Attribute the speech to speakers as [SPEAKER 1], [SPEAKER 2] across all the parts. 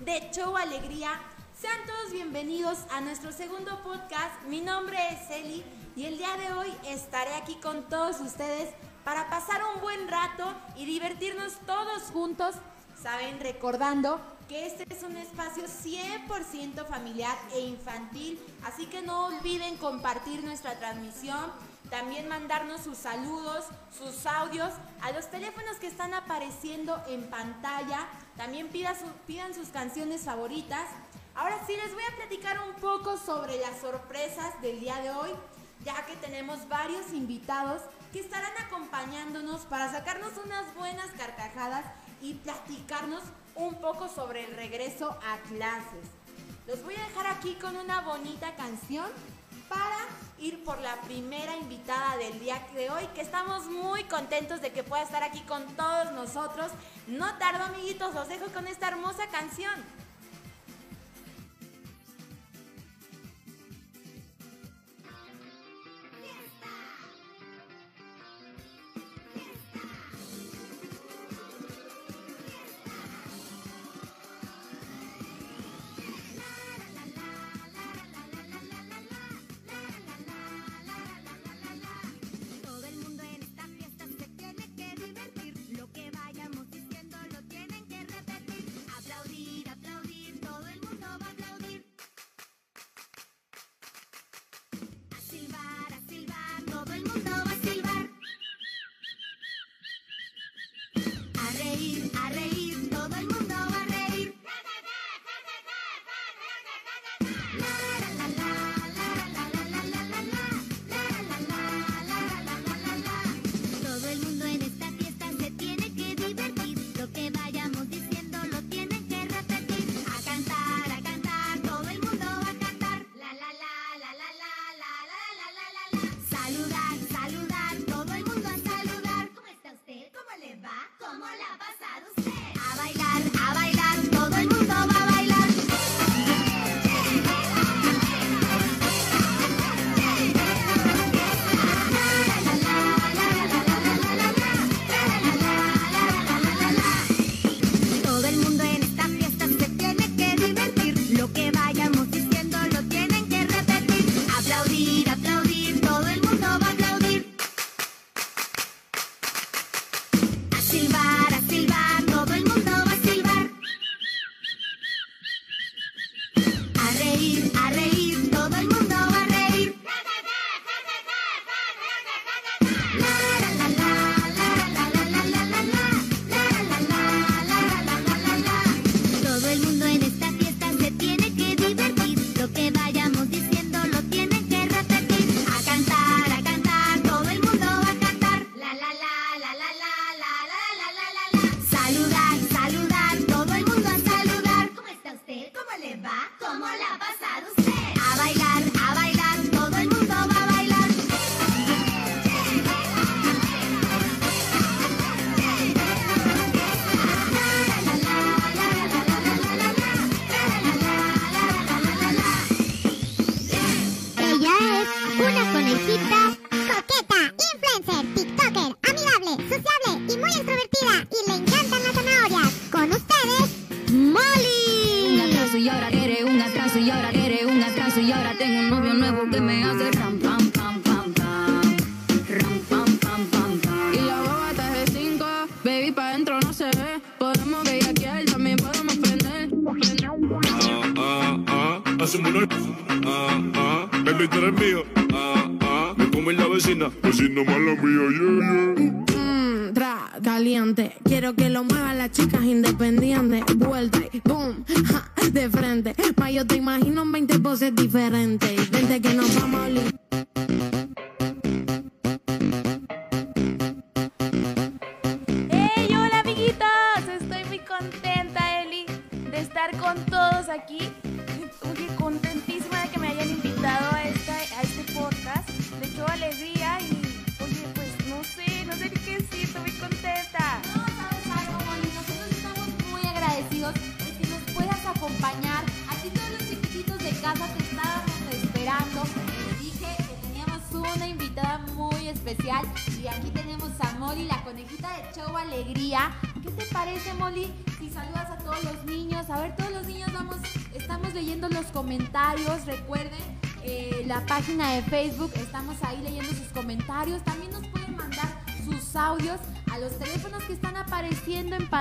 [SPEAKER 1] de Show Alegría. Sean todos bienvenidos a nuestro segundo podcast. Mi nombre es Eli y el día de hoy estaré aquí con todos ustedes para pasar un buen rato y divertirnos todos juntos, saben, recordando que este es un espacio 100% familiar e infantil, así que no olviden compartir nuestra transmisión, también mandarnos sus saludos, sus audios a los teléfonos que están apareciendo en pantalla, también pidan, pidan sus canciones favoritas. Ahora sí les voy a platicar un poco sobre las sorpresas del día de hoy ya que tenemos varios invitados que estarán acompañándonos para sacarnos unas buenas carcajadas y platicarnos un poco sobre el regreso a clases. Los voy a dejar aquí con una bonita canción para ir por la primera invitada del día de hoy, que estamos muy contentos de que pueda estar aquí con todos nosotros. No tardo, amiguitos, los dejo con esta hermosa canción.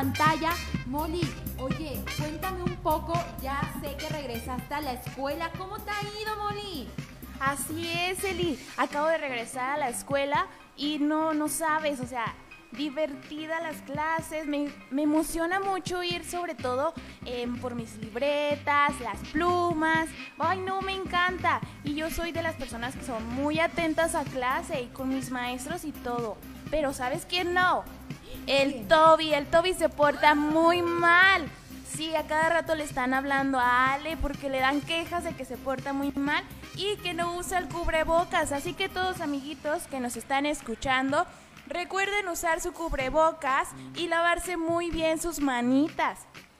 [SPEAKER 2] Pantalla. Molly, oye, cuéntame un poco, ya sé que regresaste a la escuela. ¿Cómo te ha ido, Molly?
[SPEAKER 3] Así es, Eli. Acabo de regresar a la escuela y no, no sabes, o sea, divertida las clases, me, emociona mucho ir sobre todo em, por mis libretas, las plumas, ay no, me encanta. Y yo soy de las personas que son muy atentas a clase y con mis maestros y todo. Pero ¿sabes quién no? El Toby, el Toby se porta muy mal. Sí, a cada rato le están hablando a Ale porque le dan quejas de que se porta muy mal y que no usa el cubrebocas. Así que todos amiguitos que nos están escuchando, recuerden usar su cubrebocas y lavarse muy bien sus manitas.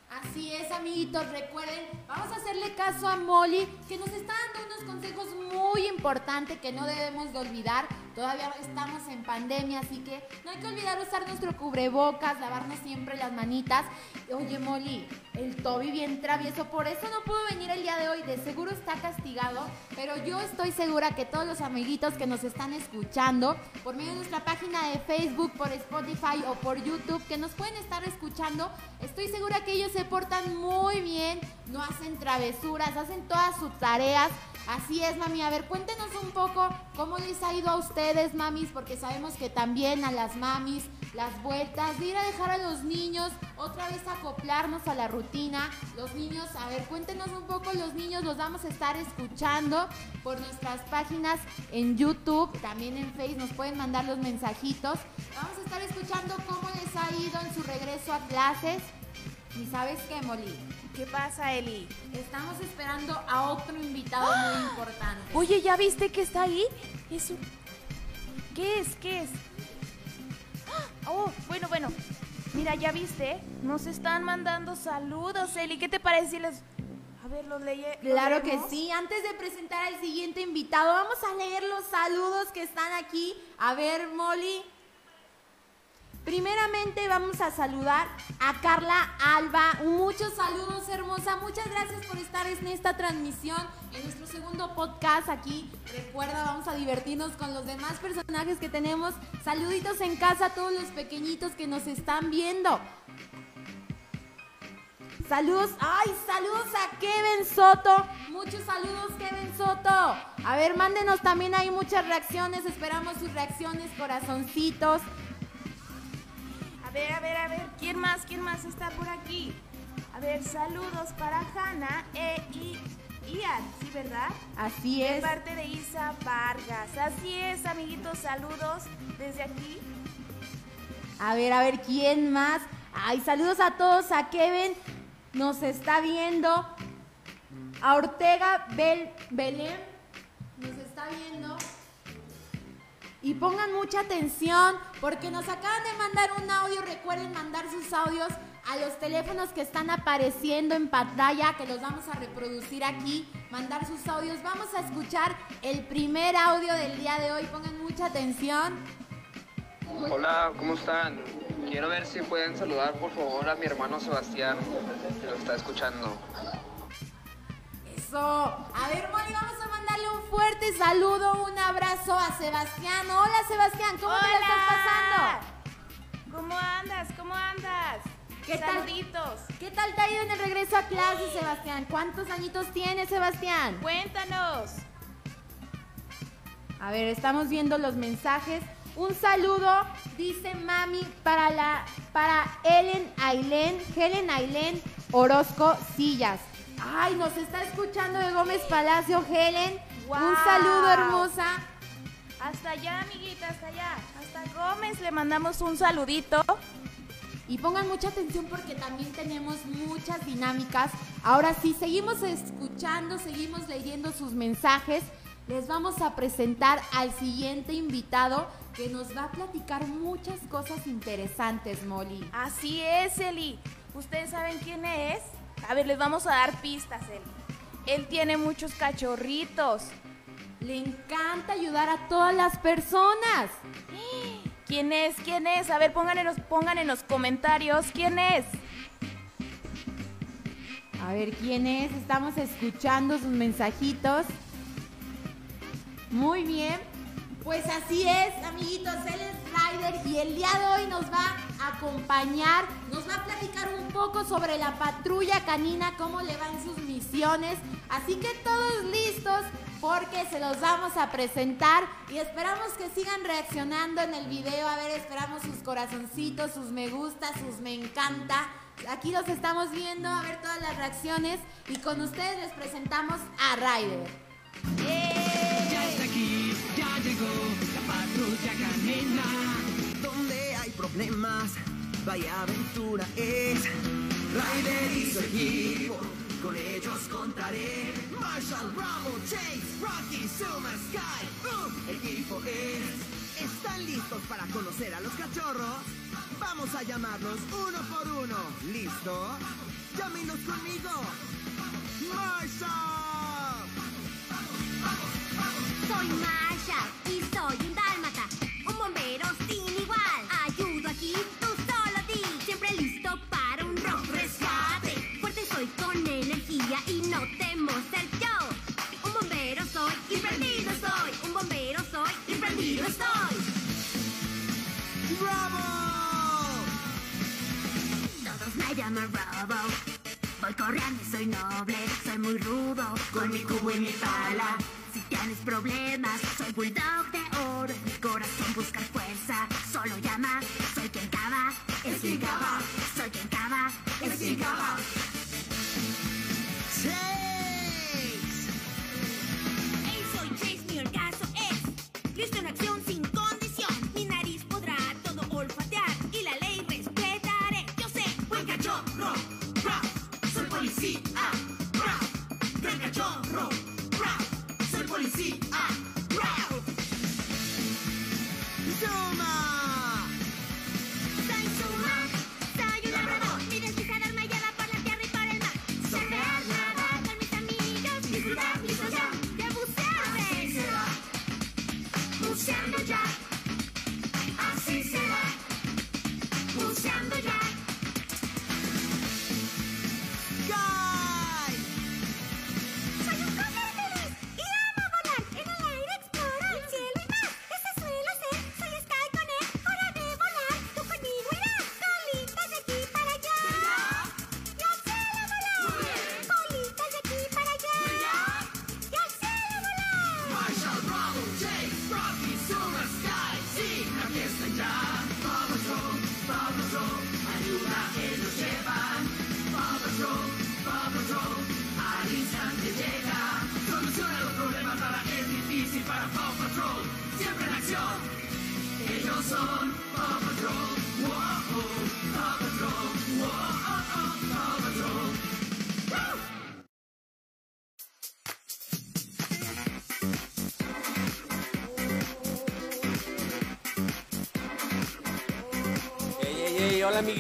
[SPEAKER 2] Así es, amiguitos, recuerden, vamos a hacerle caso a Molly, que nos está dando unos consejos muy importantes que no debemos de olvidar. Todavía estamos en pandemia, así que no hay que olvidar usar nuestro cubrebocas, lavarnos siempre las manitas. Oye, Molly, el Toby bien travieso, por eso no pudo venir el día de hoy, de seguro está castigado, pero yo estoy segura que todos los amiguitos que nos están escuchando, por medio de nuestra página de Facebook, por Spotify o por YouTube, que nos pueden estar escuchando, estoy segura que ellos se portan muy bien, no hacen travesuras, hacen todas sus tareas. Así es, mami. A ver, cuéntenos un poco cómo les ha ido a ustedes, mamis, porque sabemos que también a las mamis las vueltas, de ir a dejar a los niños, otra vez acoplarnos a la rutina. Los niños, a ver, cuéntenos un poco, los niños los vamos a estar escuchando por nuestras páginas en YouTube, también en Facebook, nos pueden mandar los mensajitos. Vamos a estar escuchando cómo les ha ido en su regreso a clases. ¿Y sabes qué, Molly?
[SPEAKER 3] ¿Qué pasa, Eli?
[SPEAKER 2] Estamos esperando a otro invitado muy importante.
[SPEAKER 3] Oye, ¿ya viste que está ahí? Es ¿Qué es? ¿Qué es? Oh, bueno, bueno. Mira, ¿ya viste? Nos están mandando saludos, Eli. ¿Qué te parece si les... A ver, los leye.
[SPEAKER 2] Claro que sí. Antes de presentar al siguiente invitado, vamos a leer los saludos que están aquí. A ver, Molly. Primeramente vamos a saludar a Carla Alba. Muchos saludos, hermosa. Muchas gracias por estar en esta transmisión, en nuestro segundo podcast aquí. Recuerda, vamos a divertirnos con los demás personajes que tenemos. Saluditos en casa a todos los pequeñitos que nos están viendo. Saludos, ay, saludos a Kevin Soto. Muchos saludos, Kevin Soto. A ver, mándenos también hay muchas reacciones. Esperamos sus reacciones, corazoncitos.
[SPEAKER 3] A ver, a ver, a ver, ¿quién más? ¿Quién más está por aquí? A ver, saludos para Hanna e Ian, ¿sí, verdad?
[SPEAKER 2] Así es.
[SPEAKER 3] De parte de Isa Vargas. Así es, amiguitos, saludos desde aquí.
[SPEAKER 2] A ver, a ver, ¿quién más? Ay, saludos a todos, a Kevin, nos está viendo. A Ortega Bel Belén, nos está viendo. Y pongan mucha atención porque nos acaban de mandar un audio. Recuerden mandar sus audios a los teléfonos que están apareciendo en pantalla, que los vamos a reproducir aquí. Mandar sus audios. Vamos a escuchar el primer audio del día de hoy. Pongan mucha atención.
[SPEAKER 4] Hola, ¿cómo están? Quiero ver si pueden saludar por favor a mi hermano Sebastián, que lo está escuchando.
[SPEAKER 2] Eso. A ver, Molly, vamos a un fuerte saludo, un abrazo a Sebastián. Hola Sebastián, ¿cómo te estás pasando?
[SPEAKER 3] ¿Cómo andas? ¿Cómo andas?
[SPEAKER 2] ¿Qué Saluditos. ¿Qué tal te ha ido en el regreso a clase, Sebastián? ¿Cuántos añitos tienes, Sebastián?
[SPEAKER 3] Cuéntanos.
[SPEAKER 2] A ver, estamos viendo los mensajes. Un saludo, dice mami, para la para Helen Ailén, Helen Ailén Orozco Sillas. Ay, nos está escuchando de Gómez Palacio, Helen. Un saludo, hermosa.
[SPEAKER 3] Hasta allá, amiguita, hasta allá. Hasta Gómez le mandamos un saludito.
[SPEAKER 2] Y pongan mucha atención porque también tenemos muchas dinámicas. Ahora sí, seguimos escuchando, seguimos leyendo sus mensajes. Les vamos a presentar al siguiente invitado que nos va a platicar muchas cosas interesantes, Molly.
[SPEAKER 3] Así es, Eli. ¿Ustedes saben quién es? A ver, les vamos a dar pistas, él. Él tiene muchos cachorritos.
[SPEAKER 2] le encanta ayudar a todas las personas.
[SPEAKER 3] ¿Quién es? ¿Quién es? A ver, pongan en los, en los comentarios quién es.
[SPEAKER 2] A ver quién es. Estamos escuchando sus mensajitos. Muy bien. Pues así es, amiguitos. Él es Y el día de hoy nos va a acompañar, nos va a platicar un poco sobre la patrulla canina, cómo le van sus misiones. Así que todos listos porque se los vamos a presentar y esperamos que sigan reaccionando en el video. A ver, esperamos sus corazoncitos, sus me gusta, sus me encanta. Aquí los estamos viendo, a ver todas las reacciones y con ustedes les presentamos a Ryder.
[SPEAKER 5] Ya problemas, vaya aventura es. Ryder y su equipo, con ellos contaré. Marshall, Bravo, Chase, Rocky, Suma, Sky, Boom, equipo es. ¿Están listos para conocer a los cachorros? Vamos a llamarlos uno por uno. ¿Listo? Llámenos conmigo. Marshall.
[SPEAKER 1] Soy Masha estoy.
[SPEAKER 5] ¡Bravo!
[SPEAKER 1] Todos me llaman Robo. Voy corriendo y soy noble, soy muy rudo, con mi cubo y mi pala. Si tienes problemas, soy bulldog de oro, mi corazón buscar fuerza. Solo llama, soy quien cava, es quien cava, soy quien cava, es quien cava.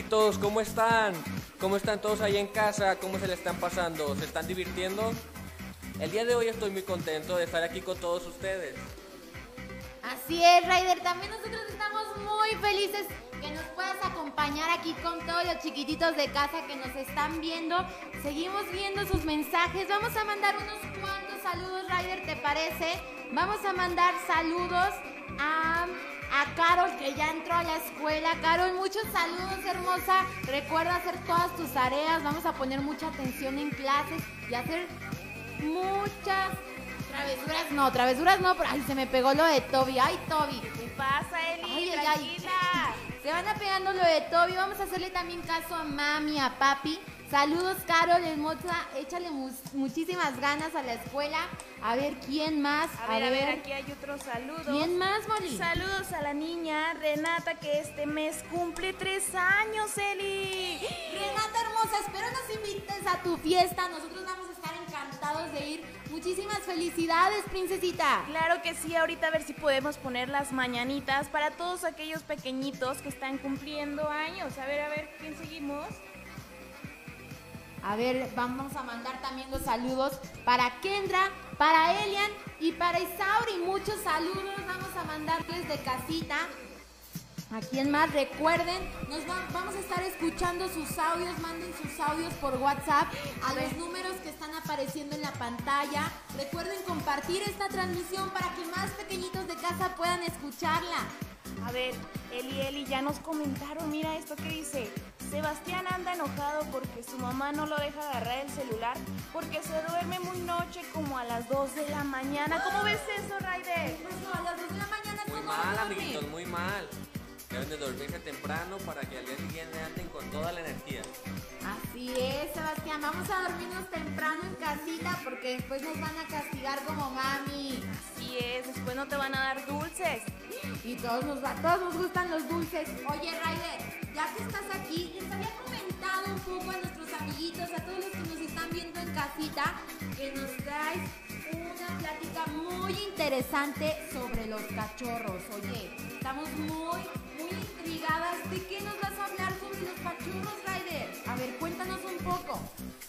[SPEAKER 6] Amiguitos, ¿cómo están? ¿Cómo están todos ahí en casa? ¿Cómo se le están pasando? ¿Se están divirtiendo? El día de hoy estoy muy contento de estar aquí con todos ustedes.
[SPEAKER 2] Así es, Ryder. También nosotros estamos muy felices que nos puedas acompañar aquí con todos los chiquititos de casa que nos están viendo. Seguimos viendo sus mensajes. Vamos a mandar unos cuantos saludos, Ryder, ¿te parece? Vamos a mandar saludos a, a Carol, que ya entró a la escuela. Carol, muchos saludos, hermosa. Recuerda hacer todas tus tareas. Vamos a poner mucha atención en clases y hacer muchas travesuras. No, travesuras no, pero ay, se me pegó lo de Toby. Ay, Toby.
[SPEAKER 3] ¿Qué pasa, Eli?
[SPEAKER 2] Ay, ay, ay. Se van apegando lo de Toby. Vamos a hacerle también caso a mami, a papi. Saludos, Carol, hermosa. Échale mu- muchísimas ganas a la escuela. A ver quién más.
[SPEAKER 3] A ver, a ver, aquí hay otro saludo.
[SPEAKER 2] ¿Quién más, Molly?
[SPEAKER 3] Saludos a la niña Renata que este mes cumple tres años, Eli.
[SPEAKER 2] Renata hermosa, espero nos invites a tu fiesta. Nosotros vamos a estar encantados de ir. Muchísimas felicidades, princesita.
[SPEAKER 3] Claro que sí, ahorita a ver si podemos poner las mañanitas para todos aquellos pequeñitos que están cumpliendo años. A ver, a ver, ¿quién seguimos?
[SPEAKER 2] A ver, vamos a mandar también los saludos para Kendra, para Elian Y para Isauri, muchos saludos vamos a mandarles de casita. ¿A quién más? Recuerden, nos va- vamos a estar escuchando sus audios, manden sus audios por WhatsApp a los números que están apareciendo en la pantalla. Recuerden compartir esta transmisión para que más pequeñitos de casa puedan escucharla.
[SPEAKER 3] A ver, Eli, Eli, ya nos comentaron, mira esto que dice. Sebastián anda enojado porque su mamá no lo deja agarrar el celular porque se duerme muy noche como a las 2 de la mañana. ¿Cómo ves eso, Raider?
[SPEAKER 2] Pues no, a las 2 de la mañana
[SPEAKER 6] Muy
[SPEAKER 2] ¿cómo
[SPEAKER 6] mal,
[SPEAKER 2] dormir?
[SPEAKER 6] amiguitos, muy mal. Deben de dormirse temprano para que al día siguiente anden con toda la energía.
[SPEAKER 2] Así es, Sebastián. Vamos a dormirnos temprano en casita porque después nos van a castigar como mami.
[SPEAKER 3] Así es, después no te van a dar dulces.
[SPEAKER 2] Y todos nos, va- todos nos gustan los dulces. Oye, Ryder, ya que estás aquí, les había comentado un poco a nuestros amiguitos, a todos los que nos están viendo en casita, que nos traes una plática muy interesante sobre los cachorros. Oye, estamos muy, muy intrigadas. ¿De qué nos vas a hablar sobre los cachorros, Ryder? A ver, cuéntanos un poco.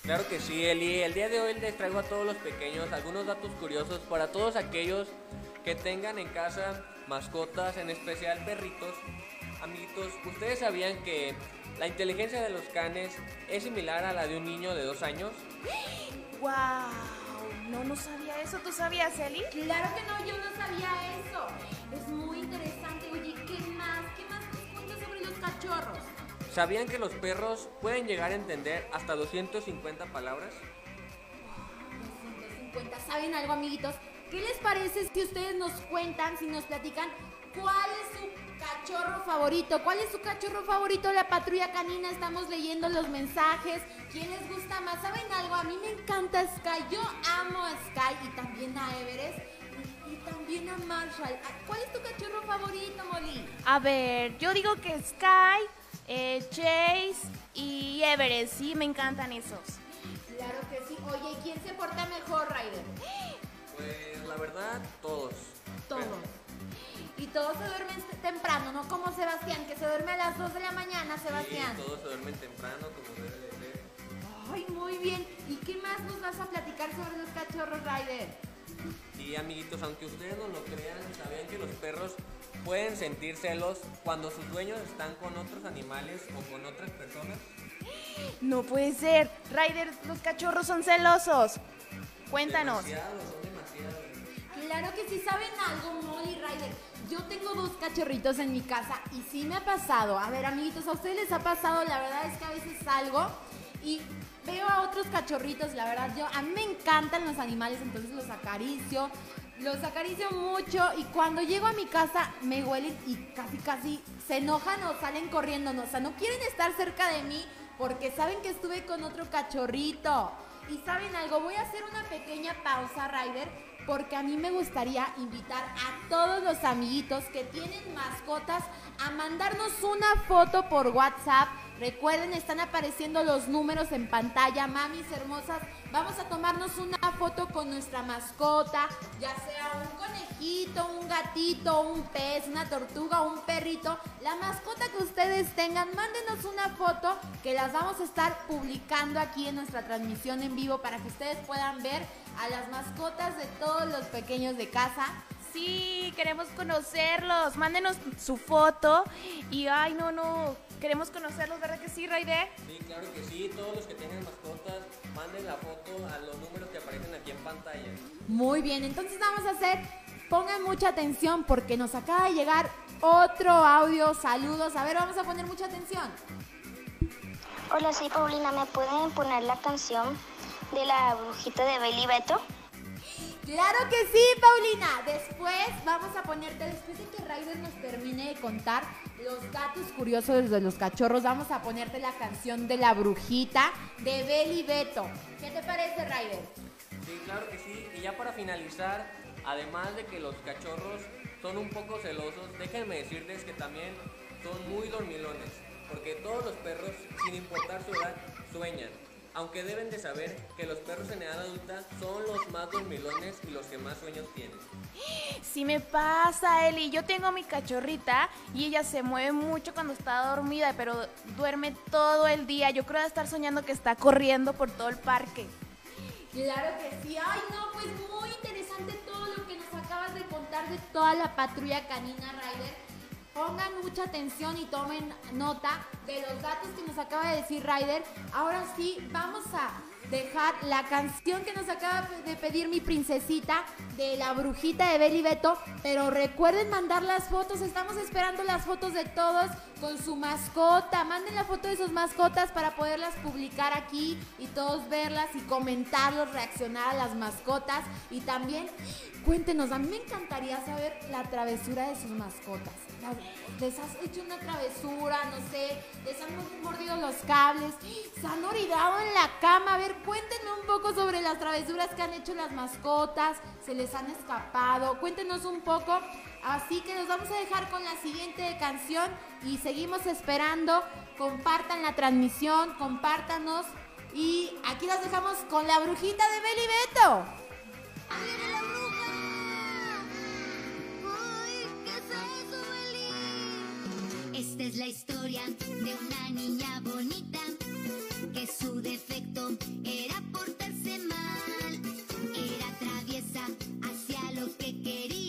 [SPEAKER 6] Claro que sí, Eli. El día de hoy les traigo a todos los pequeños algunos datos curiosos para todos aquellos que tengan en casa mascotas, en especial perritos. Amiguitos, ¿ustedes sabían que la inteligencia de los canes es similar a la de un niño de dos años?
[SPEAKER 3] ¡Wow! No, no sabía eso. ¿Tú sabías, Eli?
[SPEAKER 2] Claro que no, yo no sabía eso. Es muy interesante. Oye, ¿qué más? ¿Qué más nos cuentas sobre los cachorros?
[SPEAKER 6] ¿Sabían que los perros pueden llegar a entender hasta 250 palabras?
[SPEAKER 2] 150. ¿Saben algo, amiguitos? ¿Qué les parece si ustedes nos cuentan, si nos platican cuál es su cachorro favorito? ¿Cuál es su cachorro favorito? La patrulla canina, estamos leyendo los mensajes. ¿Quién les gusta más? ¿Saben algo? A mí me encanta Sky. Yo amo a Sky y también a Everest. Y, y también a Marshall. ¿Cuál es tu cachorro favorito, Molly?
[SPEAKER 3] A ver, yo digo que Sky, eh, Chase y Everest. Sí, me encantan esos.
[SPEAKER 2] Claro que sí. Oye, ¿y quién se porta mejor, Ryder?
[SPEAKER 6] Pues la verdad, todos.
[SPEAKER 2] Todos. Y todos se duermen temprano, no como Sebastián, que se duerme a las 2 de la mañana, Sebastián.
[SPEAKER 6] Sí, todos se duermen temprano como debe de ser.
[SPEAKER 2] Ay, muy bien. ¿Y qué más nos vas a platicar sobre los cachorros, Ryder?
[SPEAKER 6] Y amiguitos, aunque ustedes no lo crean, ¿sabían que los perros pueden sentir celos cuando sus dueños están con otros animales o con otras personas?
[SPEAKER 3] No puede ser. Ryder, los cachorros son celosos. Cuéntanos.
[SPEAKER 6] Demasiado, son demasiados.
[SPEAKER 2] Claro que sí saben algo, Molly Ryder. Yo tengo dos cachorritos en mi casa y sí me ha pasado. A ver, amiguitos, ¿a ustedes les ha pasado? La verdad es que a veces salgo y veo a otros cachorritos. La verdad, yo a mí me encantan los animales, entonces los acaricio. Los acaricio mucho y cuando llego a mi casa me huelen y casi casi se enojan o salen corriendo. O sea, no quieren estar cerca de mí porque saben que estuve con otro cachorrito. Y saben algo, voy a hacer una pequeña pausa, Ryder, porque a mí me gustaría invitar a todos los amiguitos que tienen mascotas a mandarnos una foto por WhatsApp. Recuerden, están apareciendo los números en pantalla, mamis hermosas. Vamos a tomarnos una foto con nuestra mascota, ya sea un conejito, un gatito, un pez, una tortuga, un perrito. La mascota que ustedes tengan, mándenos una foto que las vamos a estar publicando aquí en nuestra transmisión en vivo para que ustedes puedan ver a las mascotas de todos los pequeños de casa.
[SPEAKER 3] Sí, queremos conocerlos. Mándenos su foto. Y ay, no, no. Queremos conocerlos, ¿verdad que sí, Ryder?
[SPEAKER 6] Sí, claro que sí, todos los que tengan mascotas, manden la foto a los números que aparecen aquí en pantalla.
[SPEAKER 2] Muy bien, entonces vamos a hacer, pongan mucha atención porque nos acaba de llegar otro audio, saludos, a ver, vamos a poner mucha atención.
[SPEAKER 7] Hola, soy Paulina. ¿Me pueden poner la canción de la brujita de Beli Beto?
[SPEAKER 2] Claro que sí, Paulina. Después vamos a ponerte, después de que Ryder nos termine de contar los datos curiosos de los cachorros, vamos a ponerte la canción de la brujita de Beli Beto. ¿Qué te parece, Ryder?
[SPEAKER 6] Sí, claro que sí. Y ya para finalizar, además de que los cachorros son un poco celosos, déjenme decirles que también son muy dormilones. Porque todos los perros, sin importar su edad, sueñan. Aunque deben de saber que los perros en edad adulta son los más dormilones y los que más sueños tienen.
[SPEAKER 3] Sí me pasa, Eli. Yo tengo mi cachorrita y ella se mueve mucho cuando está dormida, pero duerme todo el día. Yo creo de estar soñando que está corriendo por todo el parque.
[SPEAKER 2] Claro que sí. Ay, no, pues muy interesante todo lo que de toda la patrulla canina Ryder, pongan mucha atención y tomen nota de los datos que nos acaba de decir Ryder. Ahora sí, vamos a dejar la canción que nos acaba de pedir mi princesita de la brujita de Beli Beto. Pero recuerden mandar las fotos, estamos esperando las fotos de todos con su mascota. Manden la foto de sus mascotas para poderlas publicar aquí y todos verlas y comentarlos, reaccionar a las mascotas. Y también cuéntenos, a mí me encantaría saber la travesura de sus mascotas. Les has hecho una travesura, no sé, les han mordido los cables, se han orinado en la cama. A ver, cuéntenos un poco sobre las travesuras que han hecho las mascotas, se les han escapado. Cuéntenos un poco. Así que nos vamos a dejar con la siguiente canción y seguimos esperando. Compartan la transmisión, compártanos. Y aquí las dejamos con la brujita de Beli Beto.
[SPEAKER 1] ¡Viene la bruja! Esta es la historia de una niña bonita que su defecto era portarse mal. Era traviesa, hacía lo que quería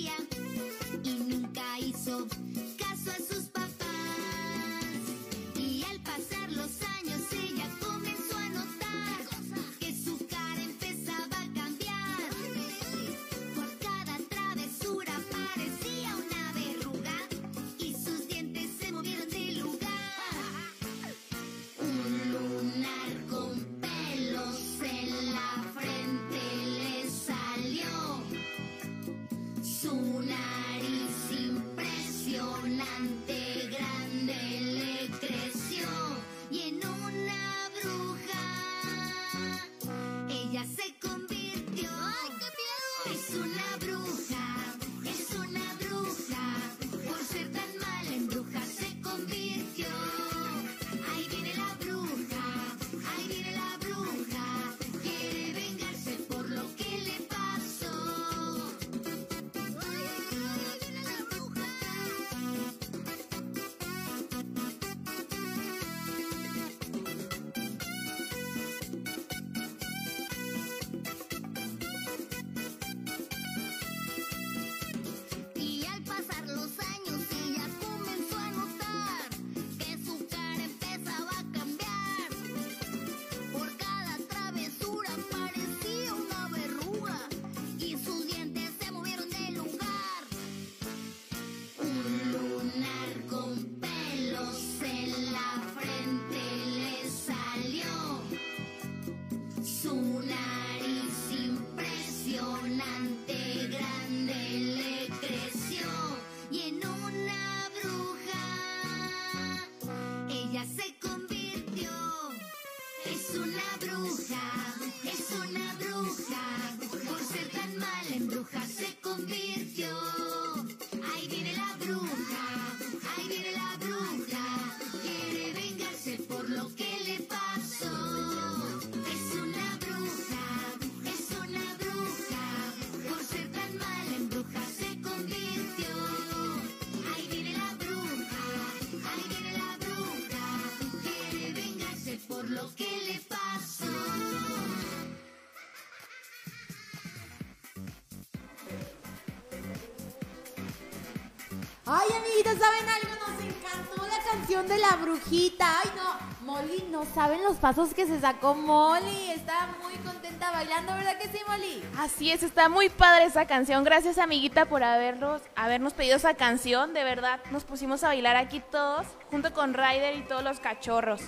[SPEAKER 1] Ay,
[SPEAKER 2] amiguitos, ¿saben algo? Nos encantó la canción de la brujita. Ay, no, Molly, no saben los pasos que se sacó Molly. Está muy contenta bailando, ¿verdad que sí, Molly?
[SPEAKER 3] Así es, está muy padre esa canción. Gracias, amiguita, por habernos, habernos pedido esa canción. De verdad, nos pusimos a bailar aquí todos, junto con Ryder y todos los cachorros.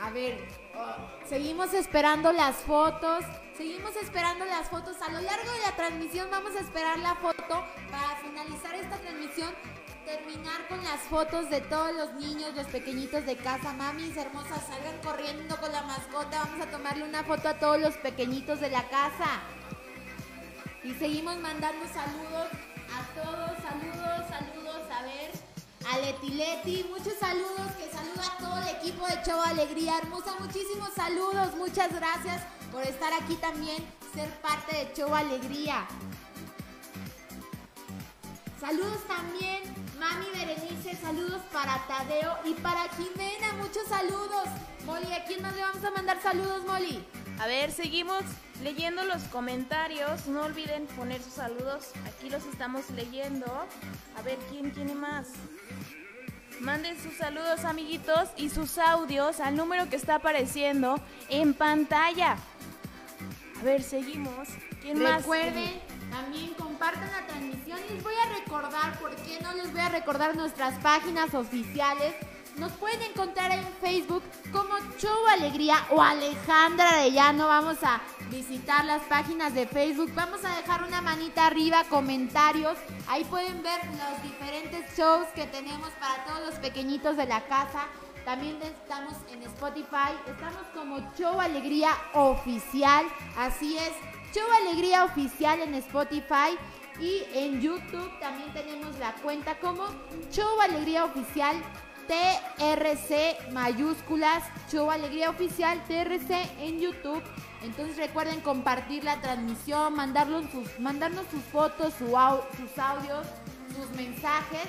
[SPEAKER 2] A ver, oh, seguimos esperando las fotos. Seguimos esperando las fotos. A lo largo de la transmisión vamos a esperar la foto para finalizar esta transmisión. Terminar con las fotos de todos los niños, los pequeñitos de casa. Mamis hermosas, salgan corriendo con la mascota. Vamos a tomarle una foto a todos los pequeñitos de la casa. Y seguimos mandando saludos a todos. Saludos, saludos. A ver, a Leti Leti, muchos saludos. Que saluda a todo el equipo de Show Alegría Hermosa. Muchísimos saludos. Muchas gracias por estar aquí también, ser parte de Show Alegría. Saludos también, Mami Berenice, saludos para Tadeo y para Jimena, muchos saludos. Molly, ¿a quién más le vamos a mandar saludos, Molly?
[SPEAKER 3] A ver, seguimos leyendo los comentarios. No olviden poner sus saludos. Aquí los estamos leyendo. A ver, ¿quién tiene más? Manden sus saludos, amiguitos, y sus audios al número que está apareciendo en pantalla. A ver, seguimos. ¿Quién más?
[SPEAKER 2] Recuerden, también compartan la transmisión. Les voy a recordar, ¿por qué no les voy a recordar nuestras páginas oficiales? Nos pueden encontrar en Facebook como Show Alegría o Alejandra Arellano. Vamos a visitar las páginas de Facebook. Vamos a dejar una manita arriba, comentarios. Ahí pueden ver los diferentes shows que tenemos para todos los pequeñitos de la casa. También estamos en Spotify. Estamos como Show Alegría Oficial. Así es, Show Alegría Oficial en Spotify. Y en YouTube también tenemos la cuenta como Show Alegría Oficial TRC mayúsculas, Show Alegría Oficial TRC en YouTube. Entonces recuerden compartir la transmisión, mandarnos sus, sus fotos, sus audios, sus mensajes.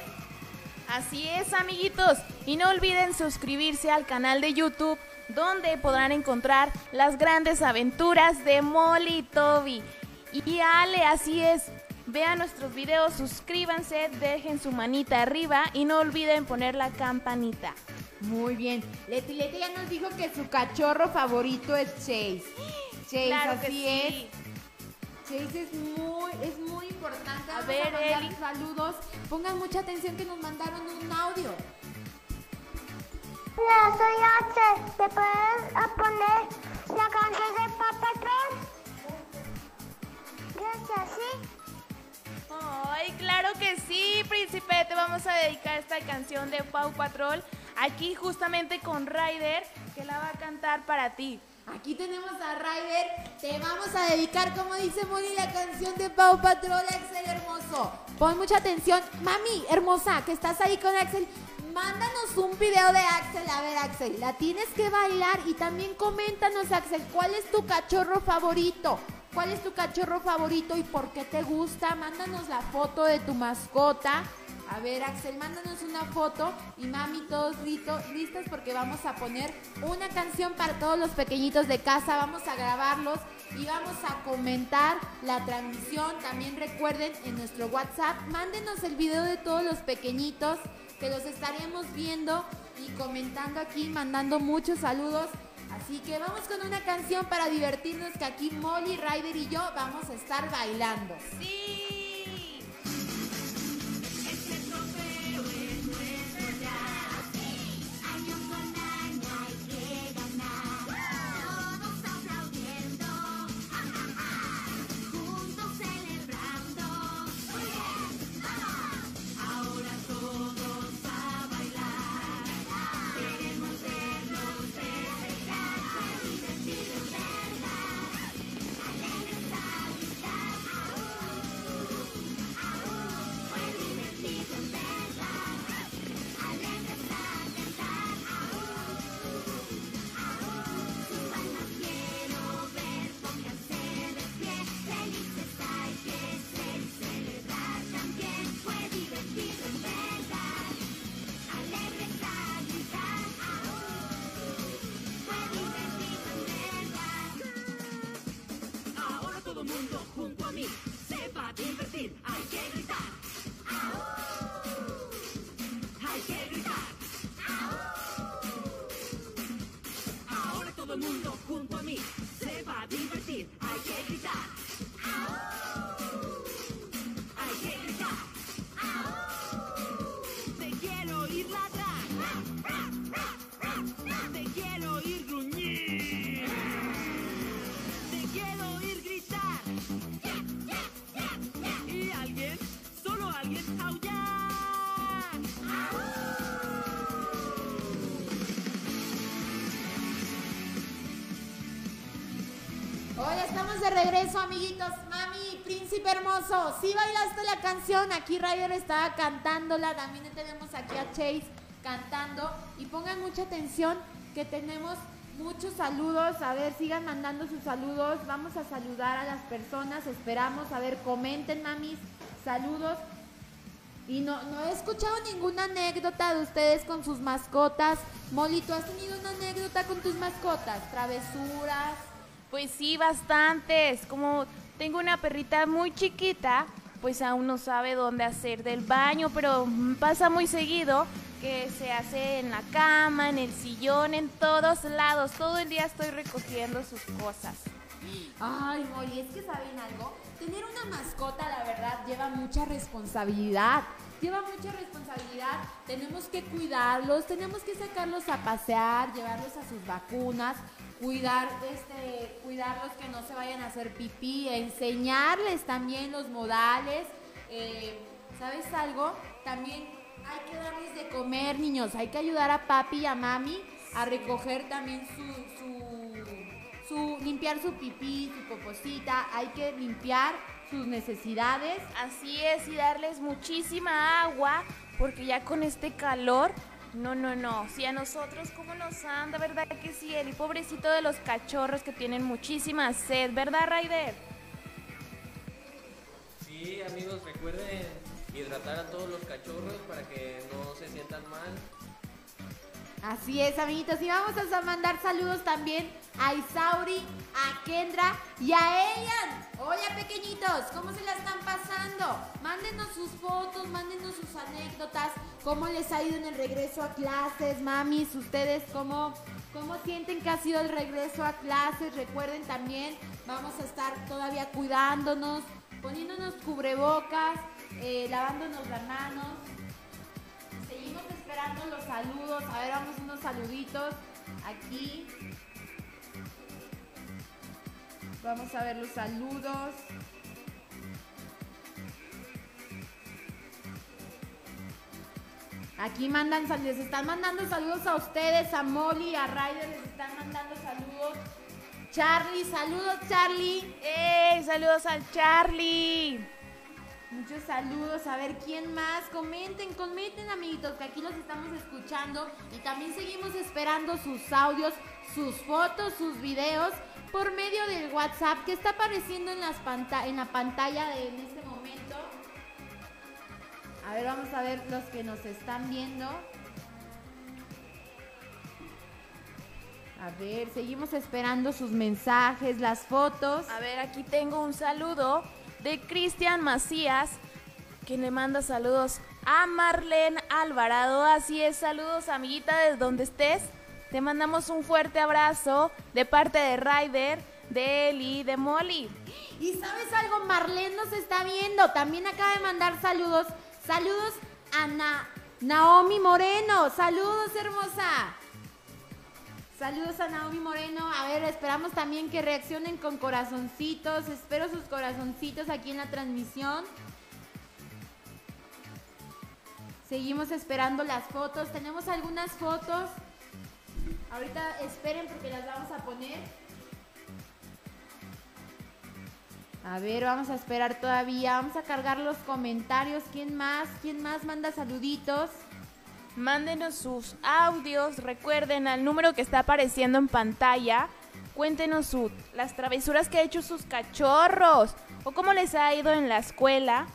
[SPEAKER 3] Así es, amiguitos. Y no olviden suscribirse al canal de YouTube, donde podrán encontrar las grandes aventuras de Molly y Toby. Y Ale, así es. Vean nuestros videos, suscríbanse, dejen su manita arriba y no olviden poner la campanita.
[SPEAKER 2] Muy bien. Leti Leti ya nos dijo que su cachorro favorito es Chase. Chase,
[SPEAKER 3] Claro que
[SPEAKER 2] así
[SPEAKER 3] sí.
[SPEAKER 2] es. Chase es muy, es muy importante.
[SPEAKER 3] A
[SPEAKER 2] Vamos
[SPEAKER 3] ver,
[SPEAKER 2] mandar
[SPEAKER 3] Eli.
[SPEAKER 2] saludos. Pongan mucha atención que nos mandaron un audio.
[SPEAKER 1] Hola, soy Axel. ¿Me puedes poner la canción de Papa Troll? Gracias, ¿sí?
[SPEAKER 3] Ay, claro que sí, príncipe. Te vamos a dedicar esta canción de Pau Patrol aquí justamente con Ryder, que la va a cantar para ti.
[SPEAKER 2] Aquí tenemos a Ryder. Te vamos a dedicar, como dice Moni, la canción de Pau Patrol, Axel Hermoso. Pon mucha atención. Mami, hermosa, que estás ahí con Axel. Mándanos un video de Axel. A ver, Axel, la tienes que bailar. Y también coméntanos, Axel, ¿cuál es tu cachorro favorito? ¿Cuál es tu cachorro favorito y por qué te gusta? Mándanos la foto de tu mascota. A ver, Axel, mándanos una foto y mami, todos listo- listos porque vamos a poner una canción para todos los pequeñitos de casa. Vamos a grabarlos y vamos a comentar la transmisión. También recuerden en nuestro WhatsApp, mándenos el video de todos los pequeñitos que los estaremos viendo y comentando aquí, mandando muchos saludos. Así que vamos con una canción para divertirnos que aquí Molly, Ryder y yo vamos a estar bailando.
[SPEAKER 3] Sí.
[SPEAKER 2] Hola, estamos de regreso, amiguitos. Mami, príncipe hermoso, si bailaste la canción, aquí Ryder estaba cantándola, también tenemos aquí a Chase cantando. Y pongan mucha atención que tenemos muchos saludos. A ver, sigan mandando sus saludos. Vamos a saludar a las personas, esperamos. A ver, comenten, mamis. Saludos. Y no, no he escuchado ninguna anécdota de ustedes con sus mascotas. Molly, ¿tú has tenido una anécdota con tus mascotas? Travesuras,
[SPEAKER 3] Pues sí, bastantes. Como tengo una perrita muy chiquita, pues aún no sabe dónde hacer del baño, pero pasa muy seguido que se hace en la cama, en el sillón, en todos lados. Todo el día estoy recogiendo sus cosas.
[SPEAKER 2] Ay, Molly, es que saben algo. Tener una mascota, la verdad, lleva mucha responsabilidad. Lleva mucha responsabilidad. Tenemos que cuidarlos, tenemos que sacarlos a pasear, llevarlos a sus vacunas, cuidar, este, cuidarlos que no se vayan a hacer pipí, enseñarles también los modales. Eh, ¿Sabes algo? También hay que darles de comer, niños. Hay que ayudar a papi y a mami a recoger también su, su, limpiar su pipí, su poposita. Hay que limpiar sus necesidades.
[SPEAKER 3] Así es, y darles muchísima agua, porque ya con este calor, no, no, no. Si a nosotros, ¿cómo nos anda? ¿Verdad que sí? El pobrecito de los cachorros que tienen muchísima sed, ¿verdad, Raider?
[SPEAKER 6] Sí, amigos, recuerden hidratar a todos los cachorros para que no se sientan mal.
[SPEAKER 2] Así es, amiguitos. Y vamos a mandar saludos también a Isauri, a Kendra y a Elian. Hola, pequeñitos, ¿cómo se la están pasando? Mándenos sus fotos, mándenos sus anécdotas, cómo les ha ido en el regreso a clases, mamis, ustedes cómo, cómo sienten que ha sido el regreso a clases. Recuerden también, vamos a estar todavía cuidándonos, poniéndonos cubrebocas, eh, lavándonos las manos. Esperando los saludos. A ver, vamos unos saluditos aquí. Vamos a ver los saludos. Aquí mandan les están mandando saludos a ustedes, a Molly, a Ryder, les están mandando saludos. Charlie, saludos Charlie.
[SPEAKER 3] ¡Saludos al Charlie!
[SPEAKER 2] Muchos saludos, a ver quién más. Comenten, comenten, amiguitos, que aquí los estamos escuchando. Y también seguimos esperando sus audios, sus fotos, sus videos por medio del WhatsApp que está apareciendo en, las panta- en la pantalla de, en este momento. A ver, vamos a ver los que nos están viendo. A ver, seguimos esperando sus mensajes, las fotos.
[SPEAKER 3] A ver, aquí tengo un saludo de Cristian Macías, que le manda saludos a Marlene Alvarado. Así es, saludos amiguita de donde estés. Te mandamos un fuerte abrazo de parte de Ryder, de Eli, de Molly.
[SPEAKER 2] Y sabes algo, Marlene nos está viendo. También acaba de mandar saludos. Saludos a Na- Naomi Moreno. Saludos, hermosa. Saludos a Naomi Moreno. A ver, esperamos también que reaccionen con corazoncitos. Espero sus corazoncitos aquí en la transmisión. Seguimos esperando las fotos. Tenemos algunas fotos. Ahorita esperen porque las vamos a poner. A ver, vamos a esperar todavía. Vamos a cargar los comentarios. ¿Quién más? ¿Quién más manda saluditos?
[SPEAKER 3] Mándenos sus audios, recuerden al número que está apareciendo en pantalla. Cuéntenos su- las travesuras que ha hecho sus cachorros o cómo les ha ido en la escuela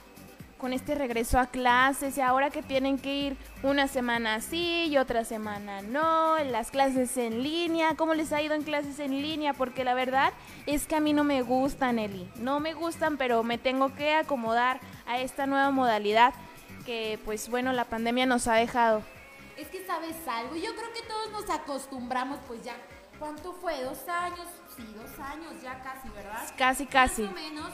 [SPEAKER 3] con este regreso a clases y ahora que tienen que ir una semana sí y otra semana no, en las clases en línea, cómo les ha ido en clases en línea, porque la verdad es que a mí no me gustan, Eli, no me gustan, pero me tengo que acomodar a esta nueva modalidad que pues bueno, la pandemia nos ha dejado.
[SPEAKER 2] Es que sabes algo, yo creo que todos nos acostumbramos, pues ya, ¿cuánto fue? ¿Dos años? Sí, dos años ya casi, ¿verdad?
[SPEAKER 3] Casi, casi.
[SPEAKER 2] Más o menos,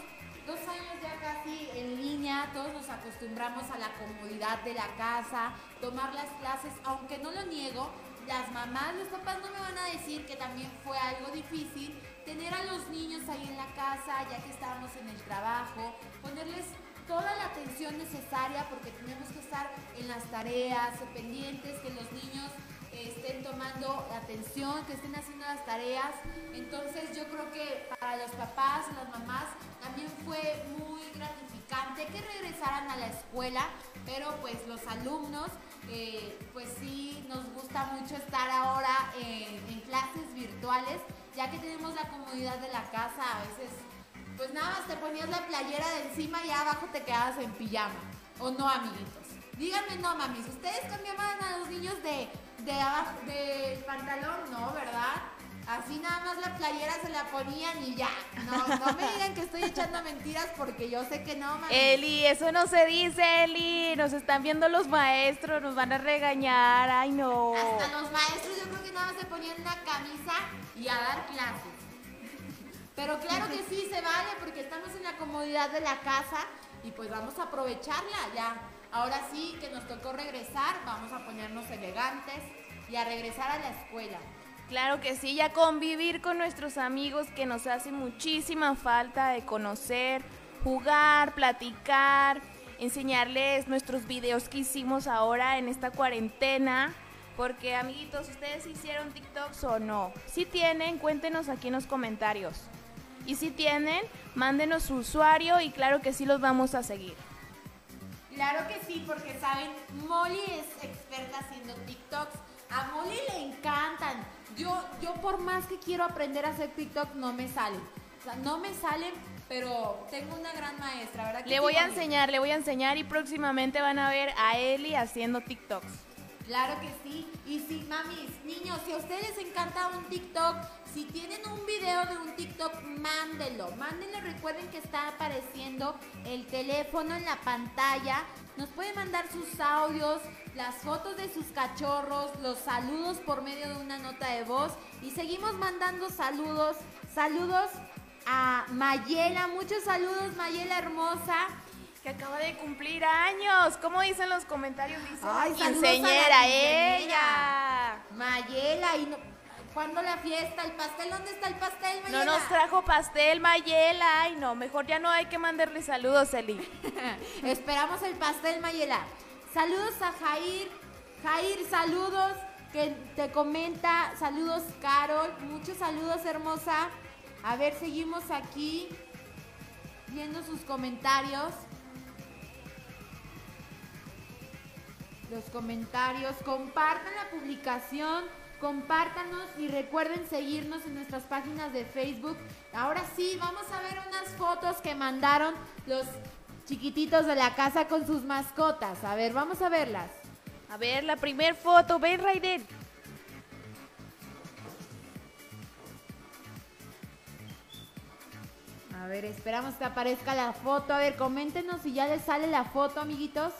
[SPEAKER 2] dos años ya casi en línea, todos nos acostumbramos a la comodidad de la casa, tomar las clases, aunque no lo niego, las mamás, los papás no me van a decir que también fue algo difícil tener a los niños ahí en la casa, ya que estábamos en el trabajo, ponerles toda la atención necesaria porque tenemos que estar en las tareas, pendientes, que los niños eh, estén tomando atención, que estén haciendo las tareas. Entonces yo creo que para los papás, las mamás, también fue muy gratificante que regresaran a la escuela, pero pues los alumnos, eh, pues sí nos gusta mucho estar ahora en, en clases virtuales, ya que tenemos la comodidad de la casa, a veces pues nada más te ponías la playera de encima y abajo te quedabas en pijama. ¿O no, amiguitos? Díganme no, mamis. ¿Ustedes cambiaban a los niños de, de, abajo- de pantalón? No, ¿verdad? Así nada más la playera se la ponían y ya. No, no me digan que estoy echando mentiras porque yo sé que no, mami.
[SPEAKER 3] Eli, eso no se dice, Eli. Nos están viendo los maestros, nos van a regañar. Ay, no.
[SPEAKER 2] Hasta los maestros yo creo que nada más se ponían una camisa y a dar clases. Pero claro que sí, se vale porque estamos en la comodidad de la casa y pues vamos a aprovecharla ya. Ahora sí que nos tocó regresar, vamos a ponernos elegantes y a regresar a la escuela.
[SPEAKER 3] Claro que sí, ya convivir con nuestros amigos que nos hace muchísima falta de conocer, jugar, platicar, enseñarles nuestros videos que hicimos ahora en esta cuarentena. Porque amiguitos, ¿ustedes hicieron TikToks o no? Si tienen, cuéntenos aquí en los comentarios. Y si tienen, mándenos su usuario y claro que sí los vamos a seguir.
[SPEAKER 2] Claro que sí, porque saben, Molly es experta haciendo TikToks. A Molly le encantan. Yo, yo por más que quiero aprender a hacer TikTok, no me salen. O sea, no me salen, pero tengo una gran maestra, ¿verdad? que
[SPEAKER 3] Le
[SPEAKER 2] sí,
[SPEAKER 3] voy a
[SPEAKER 2] Molly?
[SPEAKER 3] enseñar, le voy a enseñar y próximamente van a ver a Eli haciendo TikToks.
[SPEAKER 2] Claro que sí. Y si, mamis, niños, si a ustedes les encanta un TikTok, si tienen un video de un TikTok, mándenlo. Mándenlo. Recuerden que está apareciendo el teléfono en la pantalla. Nos pueden mandar sus audios, las fotos de sus cachorros, los saludos por medio de una nota de voz. Y seguimos mandando saludos. Saludos a Mayela. Muchos saludos, Mayela hermosa.
[SPEAKER 3] Que acaba de cumplir años. ¿Cómo dicen los comentarios? Dice
[SPEAKER 2] Ay, a la
[SPEAKER 3] ella.
[SPEAKER 2] Mayela, y no, ¿cuándo la fiesta? ¿El pastel? ¿Dónde está el pastel, Mayela?
[SPEAKER 3] No nos trajo pastel, Mayela. Ay, no, mejor ya no hay que mandarle saludos, Eli.
[SPEAKER 2] Esperamos el pastel, Mayela. Saludos a Jair. Jair, saludos. Que te comenta. Saludos, Carol. Muchos saludos, hermosa. A ver, seguimos aquí viendo sus comentarios. Los comentarios. Compartan la publicación. Compártanos y recuerden seguirnos en nuestras páginas de Facebook. Ahora sí, vamos a ver unas fotos que mandaron los chiquititos de la casa con sus mascotas. A ver, vamos a verlas.
[SPEAKER 3] A ver, la primer foto. Ven, Raiden.
[SPEAKER 2] A ver, esperamos que aparezca la foto. A ver, coméntenos si ya les sale la foto, amiguitos.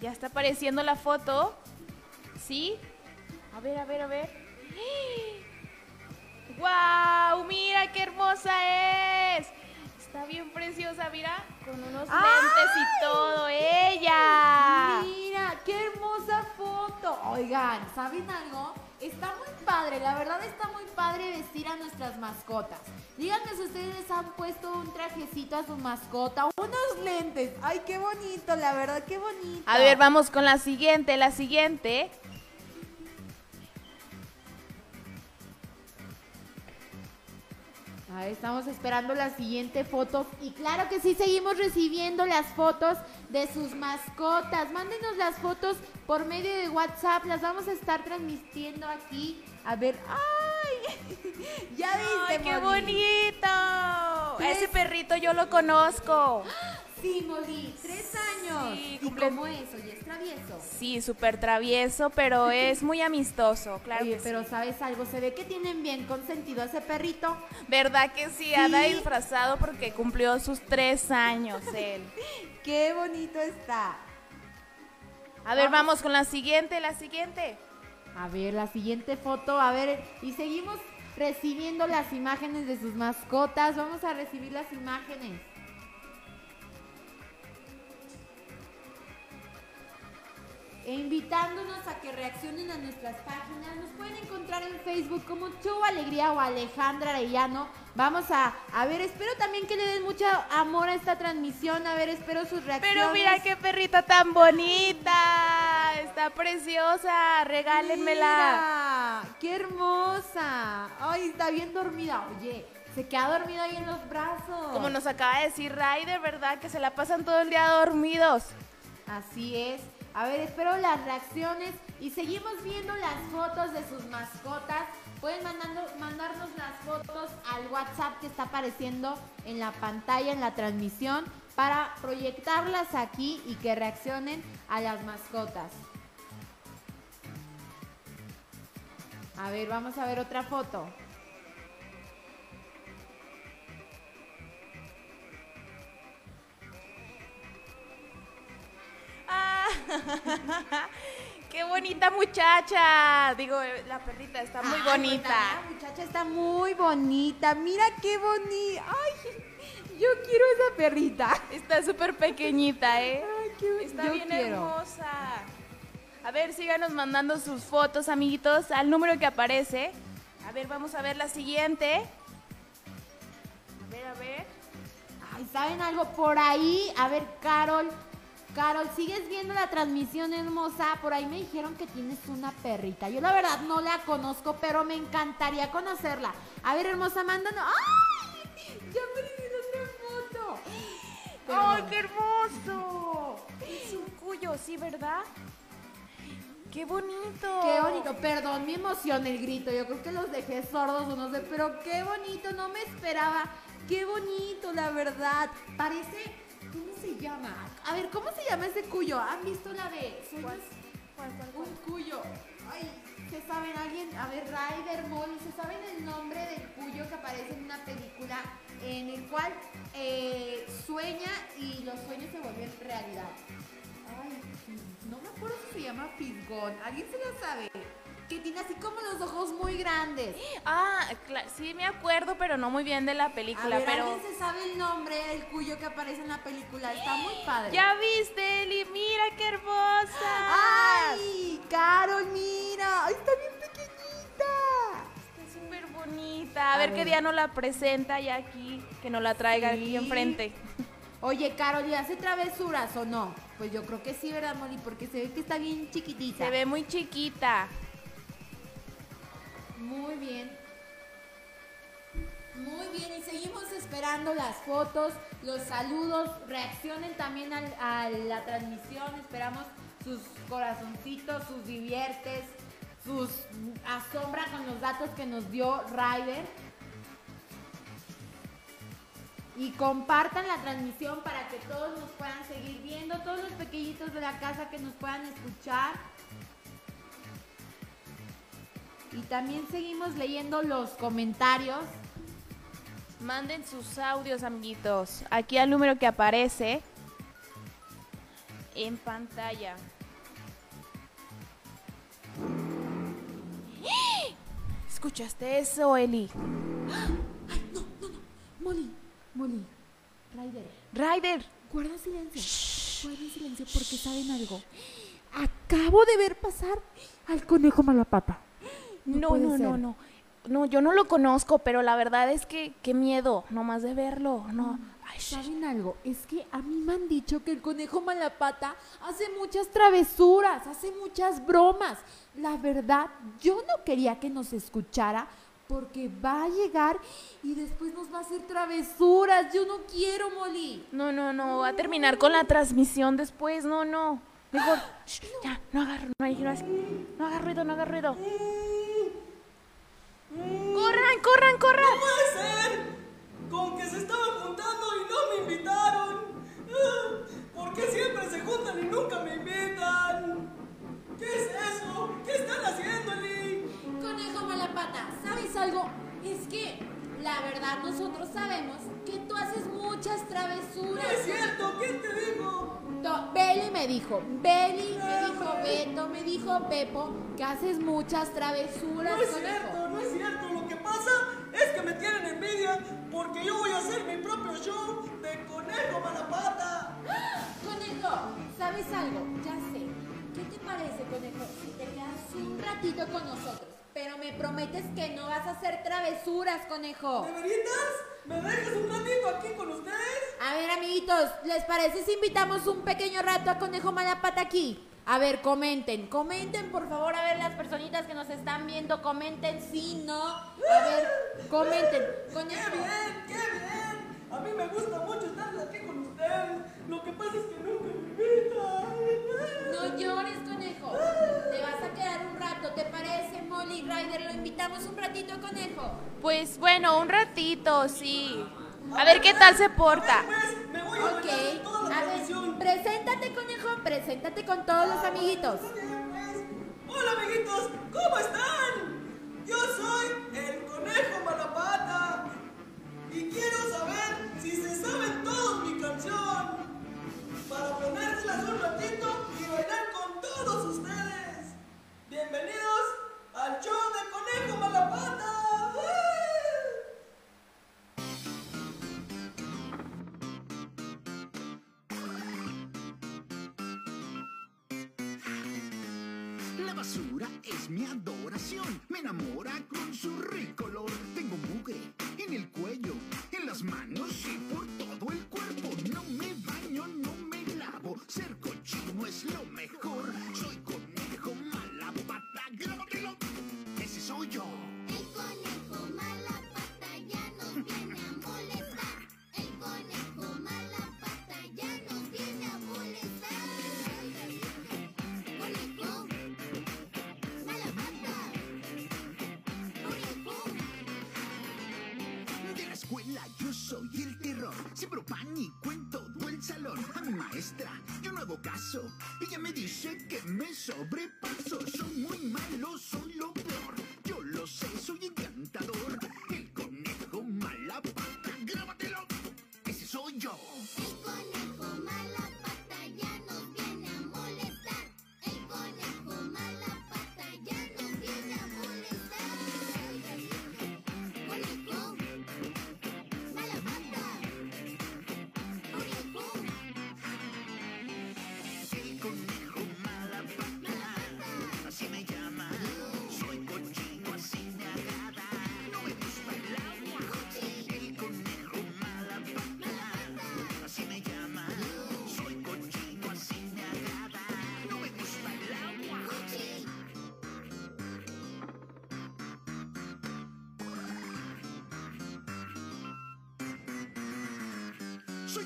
[SPEAKER 3] Ya está apareciendo la foto. ¿Sí? A ver, a ver, a ver. ¡Wow! ¡Mira qué hermosa es! Está bien preciosa, mira. Con unos
[SPEAKER 2] ¡Ay!
[SPEAKER 3] lentes y todo. ¡Ella!
[SPEAKER 2] Mira, qué hermosa foto. Oigan, ¿saben algo? Está muy padre, la verdad está muy padre vestir a nuestras mascotas. Díganme si ustedes han puesto un trajecito a su mascota, unos lentes. Ay, qué bonito, la verdad, qué bonito.
[SPEAKER 3] A ver, vamos con la siguiente. La siguiente.
[SPEAKER 2] Estamos esperando la siguiente foto. Y claro que sí, seguimos recibiendo las fotos de sus mascotas. Mándenos las fotos por medio de WhatsApp. Las vamos a estar transmitiendo aquí. A ver, ¡ay! ya viste,
[SPEAKER 3] ¡Ay, qué
[SPEAKER 2] Moni?
[SPEAKER 3] bonito! Ese perrito yo lo conozco.
[SPEAKER 2] Sí, Molly, tres años.
[SPEAKER 3] Sí,
[SPEAKER 2] ¿Y
[SPEAKER 3] cumple-
[SPEAKER 2] cómo es? Oye, es travieso.
[SPEAKER 3] Sí, súper travieso, pero es muy amistoso, claro
[SPEAKER 2] Oye,
[SPEAKER 3] que
[SPEAKER 2] pero
[SPEAKER 3] sí.
[SPEAKER 2] ¿sabes algo? Se ve que tienen bien consentido a ese perrito.
[SPEAKER 3] ¿Verdad que sí? Anda
[SPEAKER 2] Sí.
[SPEAKER 3] disfrazado porque cumplió sus tres años él.
[SPEAKER 2] ¡Qué bonito está!
[SPEAKER 3] A ver, vamos con la siguiente, la siguiente.
[SPEAKER 2] A ver, la siguiente foto, a ver, y seguimos recibiendo las imágenes de sus mascotas. Vamos a recibir las imágenes. E invitándonos a que reaccionen a nuestras páginas. Nos pueden encontrar en Facebook como Show Alegría o Alejandra Arellano. Vamos a, a ver, espero también que le den mucho amor a esta transmisión. A ver, espero sus reacciones.
[SPEAKER 3] Pero mira qué perrita tan bonita. Está preciosa. Regálenmela.
[SPEAKER 2] Mira, ¡Qué hermosa! Ay, está bien dormida. Oye, se queda dormida ahí en los brazos.
[SPEAKER 3] Como nos acaba de decir Ryder, ¿verdad? Que se la pasan todo el día dormidos.
[SPEAKER 2] Así es. A ver, espero las reacciones y seguimos viendo las fotos de sus mascotas. Pueden mandando, mandarnos las fotos al WhatsApp que está apareciendo en la pantalla, en la transmisión, para proyectarlas aquí y que reaccionen a las mascotas. A ver, vamos a ver otra foto.
[SPEAKER 3] Ah, ¡Qué bonita muchacha! Digo, la perrita está muy bonita.
[SPEAKER 2] La muchacha está muy bonita. Mira qué bonita. Ay, yo quiero esa perrita.
[SPEAKER 3] Está súper pequeñita, ¿eh?
[SPEAKER 2] Ay, qué
[SPEAKER 3] Está
[SPEAKER 2] yo
[SPEAKER 3] bien
[SPEAKER 2] quiero.
[SPEAKER 3] hermosa. A ver, síganos mandando sus fotos, amiguitos, al número que aparece. A ver, vamos a ver la siguiente. A ver, a ver.
[SPEAKER 2] Ay, ¿saben algo? Por ahí, a ver, Carol. Carol, ¿sigues viendo la transmisión hermosa? Por ahí me dijeron que tienes una perrita. Yo la verdad no la conozco, pero me encantaría conocerla. A ver, hermosa, mándanos. ¡Ay! Ya en otra foto.
[SPEAKER 3] ¡Ay, qué hermoso! Es un cuyo, ¿sí, verdad? ¡Qué bonito!
[SPEAKER 2] Qué bonito, perdón mi emoción, el grito. Yo creo que los dejé sordos o no sé, pero qué bonito, no me esperaba. Qué bonito, la verdad. Parece, ¿cómo se llama? A ver, ¿cómo se llama ese cuyo? ¿Han visto la de? Un cuyo. Ay, ¿se saben alguien? A ver, Ryder, Molly, ¿se saben el nombre del cuyo que aparece en una película en el cual eh, sueña y los sueños se vuelven realidad? Ay, no me acuerdo si se llama Fisgón. ¿Alguien se lo sabe? Que tiene así como los ojos muy grandes.
[SPEAKER 3] Ah, sí me acuerdo, pero no muy bien de la
[SPEAKER 2] A
[SPEAKER 3] película,
[SPEAKER 2] ver,
[SPEAKER 3] pero...
[SPEAKER 2] ¿alguien se sabe el nombre del cuyo que aparece en la película? Está muy padre.
[SPEAKER 3] ¡Ya viste, Eli! ¡Mira qué hermosa!
[SPEAKER 2] ¡Ay! Carol, mira. Ay, está bien pequeñita.
[SPEAKER 3] Está súper bonita. A,
[SPEAKER 2] A
[SPEAKER 3] ver,
[SPEAKER 2] ver.
[SPEAKER 3] qué día nos la presenta ya aquí, que nos la traiga aquí enfrente.
[SPEAKER 2] Oye, Carol, ¿y hace travesuras o no? Pues yo creo que sí, ¿verdad, Molly? Porque se ve que está bien chiquitita.
[SPEAKER 3] Se ve muy chiquita.
[SPEAKER 2] Muy bien. Muy bien, y seguimos esperando las fotos, los saludos, reaccionen también a la transmisión, esperamos sus corazoncitos, sus diviertes, sus asombra con los datos que nos dio Ryder. Y compartan la transmisión para que todos nos puedan seguir viendo, todos los pequeñitos de la casa que nos puedan escuchar. Y también seguimos leyendo los comentarios.
[SPEAKER 3] Manden sus audios, amiguitos, aquí al número que aparece en pantalla. ¿Escuchaste eso, Eli?
[SPEAKER 2] Molly, Molly, Ryder,
[SPEAKER 3] Ryder,
[SPEAKER 2] guarda silencio. Guarda silencio porque saben algo. Acabo de ver pasar al conejo malapata.
[SPEAKER 3] No, no, no, no. No, yo no lo conozco, pero la verdad es que qué miedo, nomás de verlo, no. Ay, sh-
[SPEAKER 2] ¿Saben algo? Es que a mí me han dicho que el conejo malapata hace muchas travesuras, hace muchas bromas. La verdad, yo no quería que nos escuchara porque va a llegar y después nos va a hacer travesuras. Yo no quiero, Molly.
[SPEAKER 3] No, no, no, va a terminar con la transmisión después, no, no. Mejor, shh, ya, no haga, no, hay- no, hagas- no haga ruido, no haga ruido. ¡Corran, corran, corran!
[SPEAKER 8] puede ser! Con que se estaban juntando y no me invitaron. Ah, ¿Por qué siempre se juntan y nunca me invitan? ¿Qué es eso? ¿Qué están haciendo, Eli?
[SPEAKER 2] Conejo malapata, ¿sabes algo? Es que la verdad nosotros sabemos que tú haces muchas travesuras.
[SPEAKER 8] No es cierto, ¿quién te dijo?
[SPEAKER 2] Beli me dijo, Beli me dijo, Beto me dijo, Pepo, que haces muchas travesuras,
[SPEAKER 8] No es cierto, no es cierto. Lo que pasa es que me tienen envidia porque yo voy a hacer mi propio show de conejo malapata.
[SPEAKER 2] Conejo, ¿sabes algo? Ya sé. ¿Qué te parece, conejo, si te quedas un ratito con nosotros? Pero me prometes que no vas a hacer travesuras, conejo.
[SPEAKER 8] ¿De veritas? ¿Me dejas un ratito aquí con ustedes?
[SPEAKER 2] A ver, amiguitos, ¿les parece si invitamos un pequeño rato a Conejo Malapata aquí? A ver, comenten, comenten por favor, a ver las personitas que nos están viendo, comenten sí, no. A ver, comenten.
[SPEAKER 8] ¡Qué
[SPEAKER 2] Conejo. Molly Ryder? Lo invitamos. un ratito, conejo.
[SPEAKER 3] Pues bueno, un ratito, sí. A ver qué tal se porta.
[SPEAKER 8] Pues, me voy a
[SPEAKER 2] a ver, preséntate, conejo, preséntate con todos los amiguitos.
[SPEAKER 8] Hola amiguitos, ¿cómo están? Yo soy el conejo Malapata y quiero saber si se saben todos mi canción para ponérselas un ratito y bailar con todos ustedes. Bienvenidos al show de Conejo Malapata.
[SPEAKER 9] La basura es mi adoración, me enamora con su rico olor. Tengo mugre en el cuello, en las manos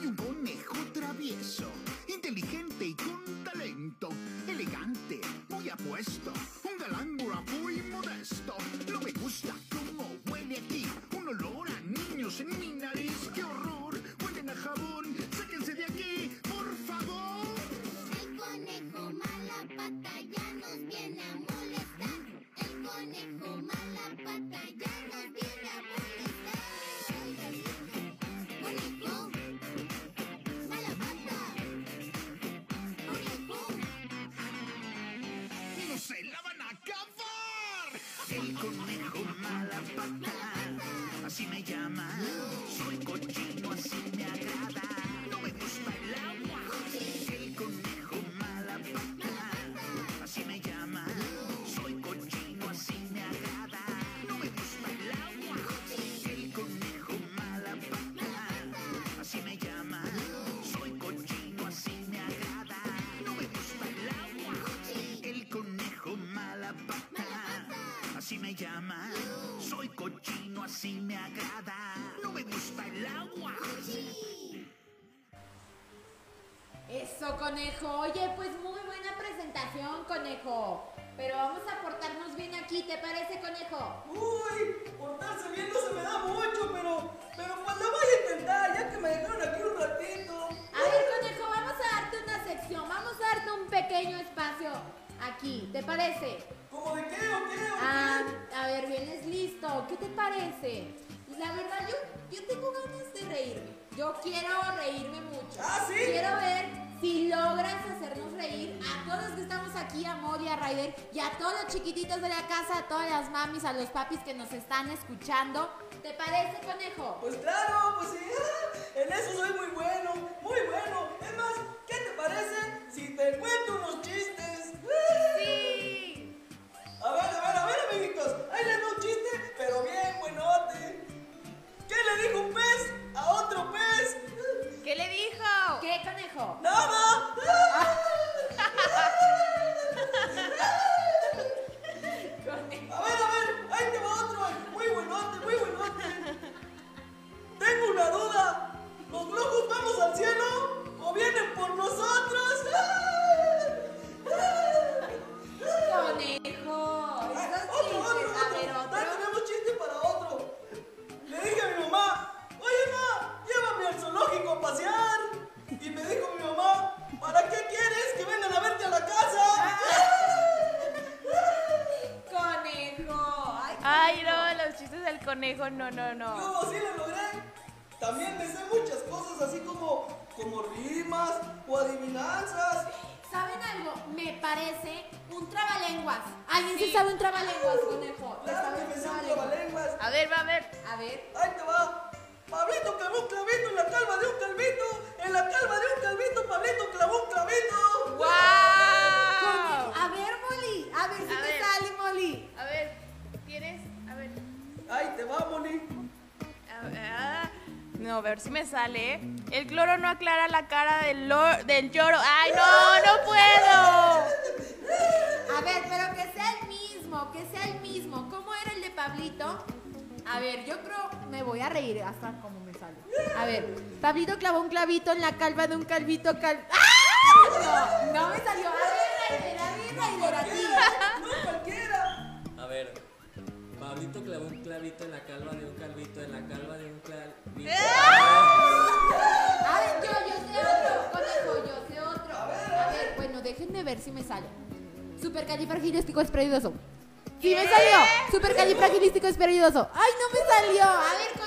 [SPEAKER 9] un conejo travieso,
[SPEAKER 1] El
[SPEAKER 9] me llama. Soy cochino, así me agrada. No me gusta el agua.
[SPEAKER 2] Eso, conejo. Oye, pues muy buena presentación, conejo. Pero vamos a portarnos bien aquí, ¿te parece, conejo?
[SPEAKER 8] Uy, portarse bien no se me da mucho, pero, pero pues lo voy a intentar, ya que me dejaron aquí un ratito.
[SPEAKER 2] A ver, conejo, vamos a darte una sección. Vamos a darte un pequeño espacio aquí, ¿te parece?
[SPEAKER 8] ¿Cómo de qué o qué o
[SPEAKER 2] Ah, a ver, vienes listo. ¿Qué te parece? La verdad, yo, yo tengo ganas de reírme. Yo quiero reírme mucho.
[SPEAKER 8] ¿Ah, sí?
[SPEAKER 2] Quiero ver si logras hacernos reír a todos los que estamos aquí, a Mori, a Ryder y a todos los chiquititos de la casa, a todas las mamis, a los papis que nos están escuchando. ¿Te parece, conejo?
[SPEAKER 8] Pues claro, pues sí, en eso soy muy bueno, muy bueno. Es más, ¿qué te parece si te cuento unos chistes? A ver, a ver, a ver, amiguitos, ahí les va un chiste, pero bien buenote. ¿Qué le dijo un pez a otro pez?
[SPEAKER 3] ¿Qué le dijo?
[SPEAKER 2] ¿Qué, conejo?
[SPEAKER 8] ¡Nada! A ver, a ver, ahí te va otro, muy buenote, muy buenote. Tengo una duda, ¿los globos vamos al cielo o vienen por nosotros?
[SPEAKER 2] Conejo. Otro,
[SPEAKER 8] otro,
[SPEAKER 2] otro, tenemos chiste para
[SPEAKER 8] otro.
[SPEAKER 2] Le dije a mi
[SPEAKER 8] mamá,
[SPEAKER 2] oye
[SPEAKER 8] mamá, llévame al zoológico a pasear. Y me dijo mi mamá, ¿para qué quieres que vengan a verte a la casa?
[SPEAKER 3] conejo. Ay, no, los chistes del conejo, no, no,
[SPEAKER 8] no. No, sí lo logré. También me sé muchas cosas así como, como rimas o adivinanzas.
[SPEAKER 2] ¿Saben algo? Me parece un trabalenguas. ¿Alguien sí, sabe un trabalenguas, conejo? ¿Le
[SPEAKER 8] Claro
[SPEAKER 2] sabe
[SPEAKER 8] que me sé un
[SPEAKER 2] trabalenguas?
[SPEAKER 3] A ver, va a ver.
[SPEAKER 2] A ver.
[SPEAKER 8] Ahí te va. Pablito clavó un clavito en la calva de un calvito. En la calva de un calvito, Pablito clavó un clavito.
[SPEAKER 3] ¡Wow!
[SPEAKER 2] A ver, Molly. A ver si
[SPEAKER 3] A
[SPEAKER 2] te
[SPEAKER 3] ver.
[SPEAKER 2] sale, Molly.
[SPEAKER 3] A ver, ¿tienes? A ver.
[SPEAKER 8] Ahí te va, Moni.
[SPEAKER 3] a ver, ah, No, a ver si me sale. El cloro no aclara la cara del, del lloro. ¡Ay, no! ¡No puedo!
[SPEAKER 2] A ver, pero que sea el mismo, que sea el mismo. ¿Cómo era el de Pablito? A ver, yo creo, me voy a reír hasta como me sale. A ver, Pablito clavó un clavito en la calva de un calvito cal... ¡Ah! No, no me salió. A ver, Raider, a ver, Raider, a ti.
[SPEAKER 8] No cualquiera.
[SPEAKER 6] A ver, Pablito clavó un clavito en la calva de un calvito, en la calva de un clavito.
[SPEAKER 2] A ver, yo, yo sé otro, conejo, yo sé otro. A ver, bueno, déjenme ver si me sale. Supercalifragilístico esperidoso. Sí me salió. Supercalifragilístico esperidoso. Ay, no me salió. A ver,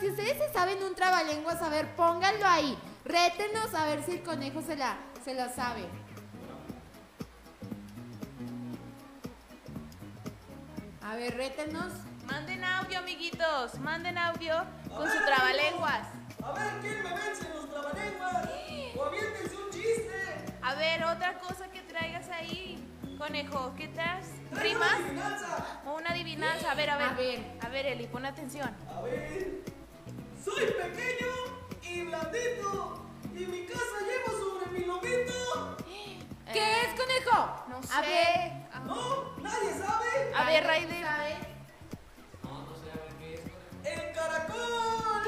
[SPEAKER 2] Si ustedes se saben un trabalenguas, a ver, pónganlo ahí. Rétenos a ver si el conejo se la, se la sabe. A ver, rétenos.
[SPEAKER 3] Manden audio, amiguitos. Manden audio con su trabalenguas.
[SPEAKER 8] A ver, ¿quién me vence en los trabalenguas? O aviéntense un chiste.
[SPEAKER 3] A ver, otra cosa que traigas ahí. Conejo, ¿qué?
[SPEAKER 8] Traigo
[SPEAKER 3] ¿Rimas?
[SPEAKER 8] una adivinanza.
[SPEAKER 3] O una adivinanza. A ver, a ver.
[SPEAKER 2] A ver.
[SPEAKER 3] A ver, Eli, pon atención.
[SPEAKER 8] A ver, soy pequeño y blandito y mi casa llevo sobre mi lomito.
[SPEAKER 2] ¿Qué
[SPEAKER 3] Eh,
[SPEAKER 2] es, conejo?
[SPEAKER 3] No sé.
[SPEAKER 2] A ver.
[SPEAKER 3] Ah,
[SPEAKER 8] No, nadie sabe.
[SPEAKER 3] A ver, Raider.
[SPEAKER 2] ¿Sabe?
[SPEAKER 8] El caracol.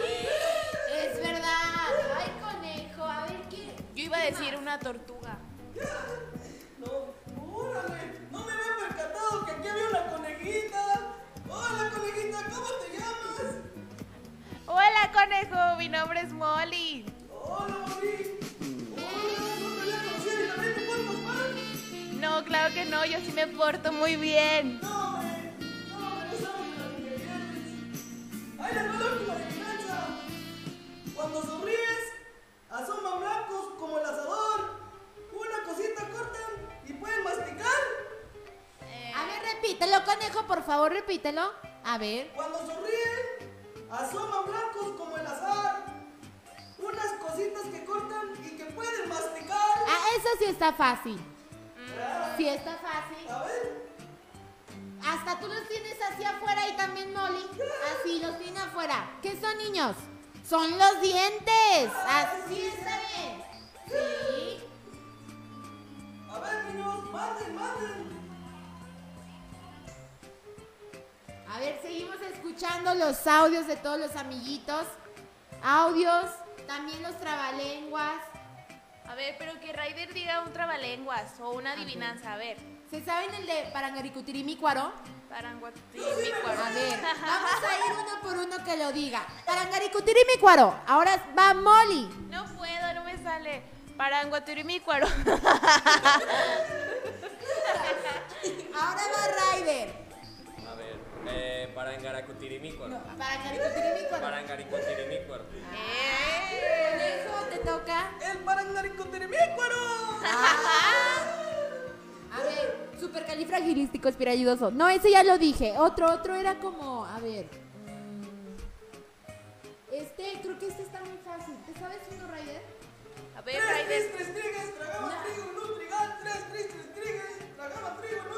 [SPEAKER 2] Es verdad. Ay, conejo. A ver, ¿qué?
[SPEAKER 3] Yo iba a decir una tortuga.
[SPEAKER 8] No, órale, no me había percatado que aquí había una conejita. Hola, conejita, ¿cómo te llamas?
[SPEAKER 3] Hola, conejo. Mi nombre es Molly.
[SPEAKER 8] Hola. Hola, no
[SPEAKER 3] claro que no. Yo sí me porto muy bien.
[SPEAKER 8] No, hombre, no, no sabes lo que me pierdes. Ahí les va la adivinanza. Cuando sonríes, asoman blancos como el asador. Una cosita cortan y pueden masticar.
[SPEAKER 2] A ver, repítelo, conejo, por favor, repítelo. A ver.
[SPEAKER 8] Cuando sonríen, asoman blancos como el azar. Unas cositas que cortan y que pueden masticar.
[SPEAKER 2] Ah, eso sí está fácil. Sí está fácil.
[SPEAKER 8] A ver,
[SPEAKER 2] Hasta tú los tienes así afuera y también Molly. Así los tiene afuera. ¿Qué son, niños? Son los dientes. Así está bien. Sí.
[SPEAKER 8] a ver, niños, manden, manden.
[SPEAKER 2] A ver, seguimos escuchando los audios de todos los amiguitos. Audios, también los trabalenguas.
[SPEAKER 3] A ver, pero que Raider diga un trabalenguas o una adivinanza. A ver.
[SPEAKER 2] ¿Se saben el de Parangaricutirimícuaro?
[SPEAKER 3] Paranguatimícuaro.
[SPEAKER 2] A ver, vamos a ir uno por uno que lo diga. Parangaricutirimícuaro. Ahora va Molly.
[SPEAKER 3] No puedo, no me sale. Paranguatirimícuaro.
[SPEAKER 2] Ahora va Ryder.
[SPEAKER 6] Eh, Parangaracutirimícuaro.
[SPEAKER 2] Parangaricutirimícuaro.
[SPEAKER 6] Parangaricutirimícuaro.
[SPEAKER 3] ¡Eh!
[SPEAKER 2] Conejo, te toca.
[SPEAKER 8] El parangaricotirimícuaro.
[SPEAKER 2] A ver, supercalifragilístico espiralidoso. No, ese ya lo dije. Otro, otro era como, a ver. mm, Este, creo que este está muy fácil. ¿Te sabes uno, Ryder?
[SPEAKER 3] A ver,
[SPEAKER 8] Tres
[SPEAKER 3] Raider.
[SPEAKER 8] tristes trigues, tragaban
[SPEAKER 2] No.
[SPEAKER 8] trigo un trigal. Tres tristes trigo.
[SPEAKER 2] Muy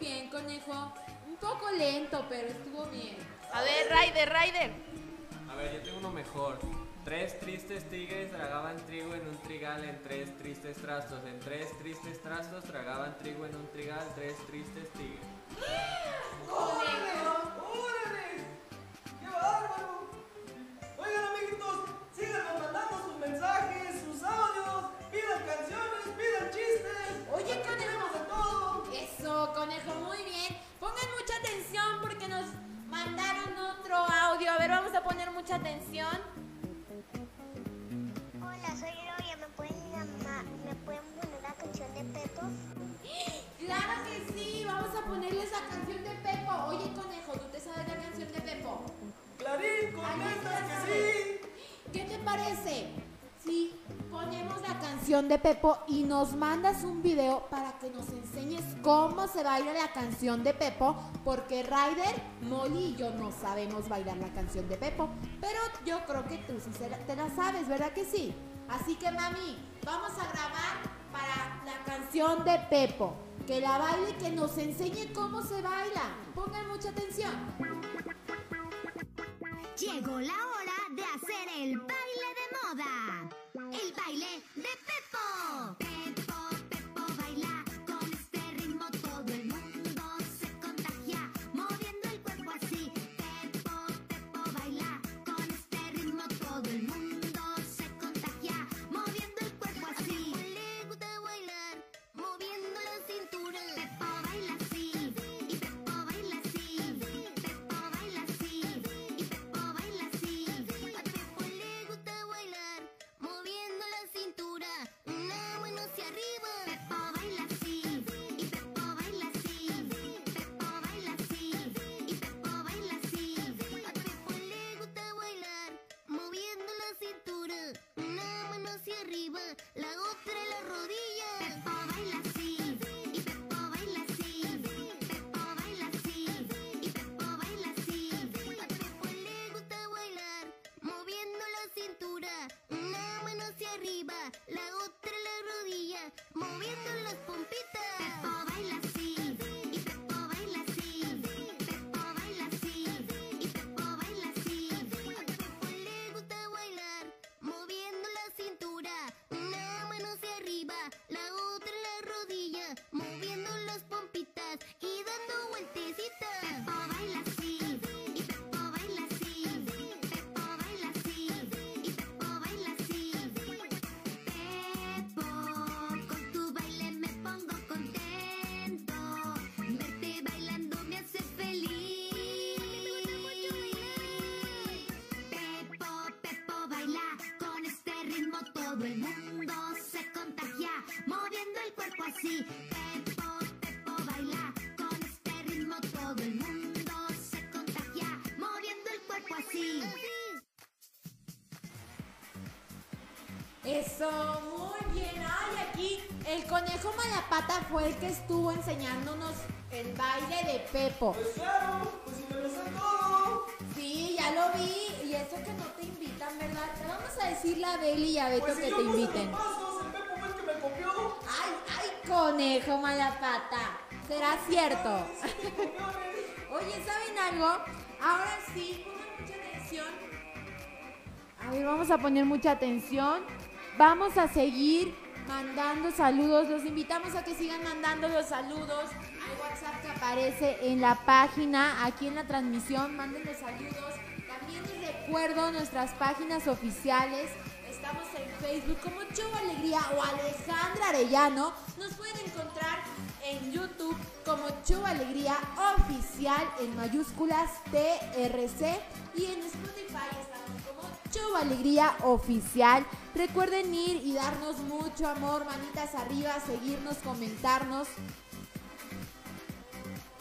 [SPEAKER 2] bien, conejo. Un poco lento, pero estuvo bien.
[SPEAKER 3] A ver, Raider, Raider.
[SPEAKER 6] A ver, yo tengo uno mejor. Tres tristes tigres tragaban trigo en un trigal en tres tristes trastos. En tres tristes trastos tragaban trigo en un trigal, tres tristes tigres.
[SPEAKER 8] ¡Órale! ¡Órale! ¡Qué bárbaro! Oigan, amiguitos, síganos mandando sus mensajes, sus audios, pidan canciones, pidan chistes.
[SPEAKER 2] Oye,
[SPEAKER 8] eso,
[SPEAKER 2] conejo,
[SPEAKER 8] muy
[SPEAKER 2] bien. Pongan mucha atención porque nos mandaron otro audio. A ver, vamos a poner mucha atención.
[SPEAKER 7] Hola, soy Gloria. ¿Me pueden, llamar? ¿Me pueden poner la canción
[SPEAKER 8] de Pepo?
[SPEAKER 2] ¡Claro que sí! Vamos a ponerles la canción de Pepo. Oye, conejo, ¿tú te sabes la canción de Pepo?
[SPEAKER 8] ¡Clarín, contesta que sí!
[SPEAKER 2] ¿Qué te parece? Si ponemos la canción de Pepo y nos mandas un video para que nos enseñes cómo se baila la canción de Pepo? Porque Ryder, Molly y yo no sabemos bailar la canción de Pepo, pero yo creo que tú sí te la sabes, ¿verdad que sí? Así que mami, vamos a grabar para la canción de Pepo. Que la baile que nos enseñe cómo se baila. Pongan mucha atención.
[SPEAKER 1] Llegó la hora de hacer el baile de moda. El baile de. Pepo, Pepo Todo el mundo se contagia moviendo el cuerpo así. Pepo, Pepo baila con este ritmo. Todo el mundo se contagia moviendo el cuerpo así.
[SPEAKER 2] Eso, muy bien. Ay, aquí el conejo malapata fue el que estuvo enseñándonos el baile de Pepo.
[SPEAKER 8] Pues claro,
[SPEAKER 2] decirle a Beli y a Beto
[SPEAKER 8] Pues
[SPEAKER 2] que te inviten.
[SPEAKER 8] los pasos, el Pepo fue el que me copió.
[SPEAKER 2] Ay, ay, conejo malapata. ¿Será cierto? Oye, ¿saben algo? Ahora sí, pongan mucha atención. A ver, vamos a poner mucha atención. Vamos a seguir mandando saludos. Los invitamos a que sigan mandando los saludos al WhatsApp que aparece en la página, aquí en la transmisión. Manden los saludos. Recuerdo nuestras páginas oficiales. Estamos en Facebook como Show Alegría o Alejandra Arellano. Nos pueden encontrar en YouTube como Show Alegría Oficial en mayúsculas TRC y en Spotify estamos como Show Alegría Oficial. Recuerden ir y darnos mucho amor, manitas arriba, seguirnos, comentarnos.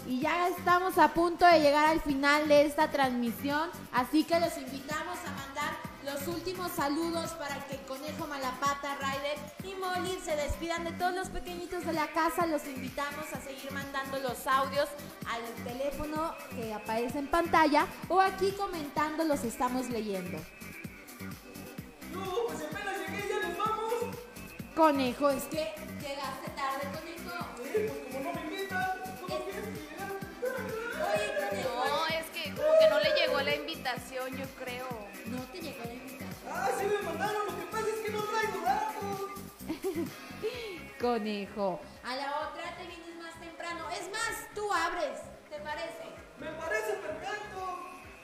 [SPEAKER 2] Y ya estamos a punto de llegar al final de esta transmisión, así que los invitamos a mandar los últimos saludos para que conejo Malapata, Ryder y Molly se despidan de todos los pequeñitos de la casa. Los invitamos a seguir mandando los audios al teléfono que aparece en pantalla o aquí comentando los estamos leyendo.
[SPEAKER 8] No, pues apenas llegué, ya nos vamos.
[SPEAKER 2] Conejo, es que llegaste tarde, conejo.
[SPEAKER 8] Que
[SPEAKER 3] como que no le llegó la invitación, yo creo.
[SPEAKER 2] No te llegó la invitación.
[SPEAKER 8] Ah, sí me mandaron, lo que pasa es que no traigo datos.
[SPEAKER 2] Conejo. A la otra te vienes más temprano. Es más, tú abres, ¿te parece?
[SPEAKER 8] Me parece perfecto.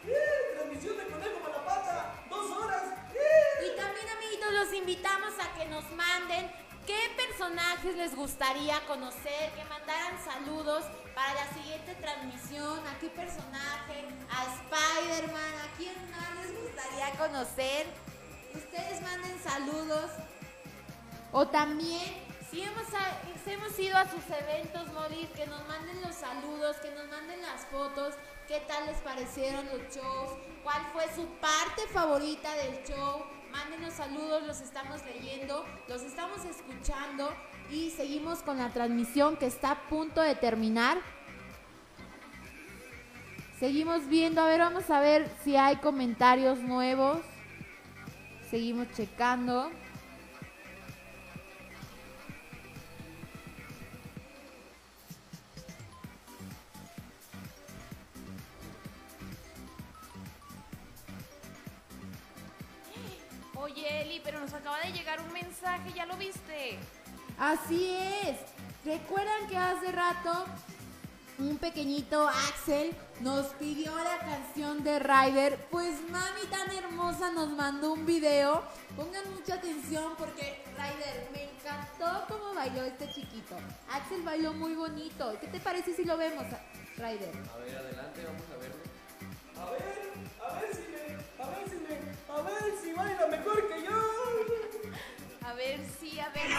[SPEAKER 8] ¡Eh! Transmisión de Conejo Malapata, dos horas. ¡Eh!
[SPEAKER 2] Y también, amiguitos, los invitamos a que nos manden qué personajes les gustaría conocer, que mandaran saludos para la siguiente transmisión. ¿A qué personaje? A Spider-Man. ¿A quién más les gustaría conocer? Ustedes manden saludos. O también, si hemos, ido a sus eventos, Molly, que nos manden los saludos, que nos manden las fotos, qué tal les parecieron los shows, cuál fue su parte favorita del show. Mándenos saludos, los estamos leyendo, los estamos escuchando y seguimos con la transmisión que está a punto de terminar. Seguimos viendo, a ver, vamos a ver si hay comentarios nuevos. Seguimos checando.
[SPEAKER 3] Oye, Eli, pero nos acaba de llegar un mensaje, ¿ya lo viste?
[SPEAKER 2] Así es. ¿Recuerdan que hace rato un pequeñito Axel nos pidió la canción de Ryder? Pues mami tan hermosa nos mandó un video. Pongan mucha atención porque Ryder me encantó cómo bailó este chiquito. Axel bailó muy bonito. ¿Qué te parece si lo vemos, Ryder?
[SPEAKER 6] A ver, adelante, vamos a verlo.
[SPEAKER 8] A ver, a ver si a ver si baila mejor que yo.
[SPEAKER 3] A ver si, a ver si.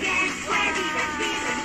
[SPEAKER 3] ¿qué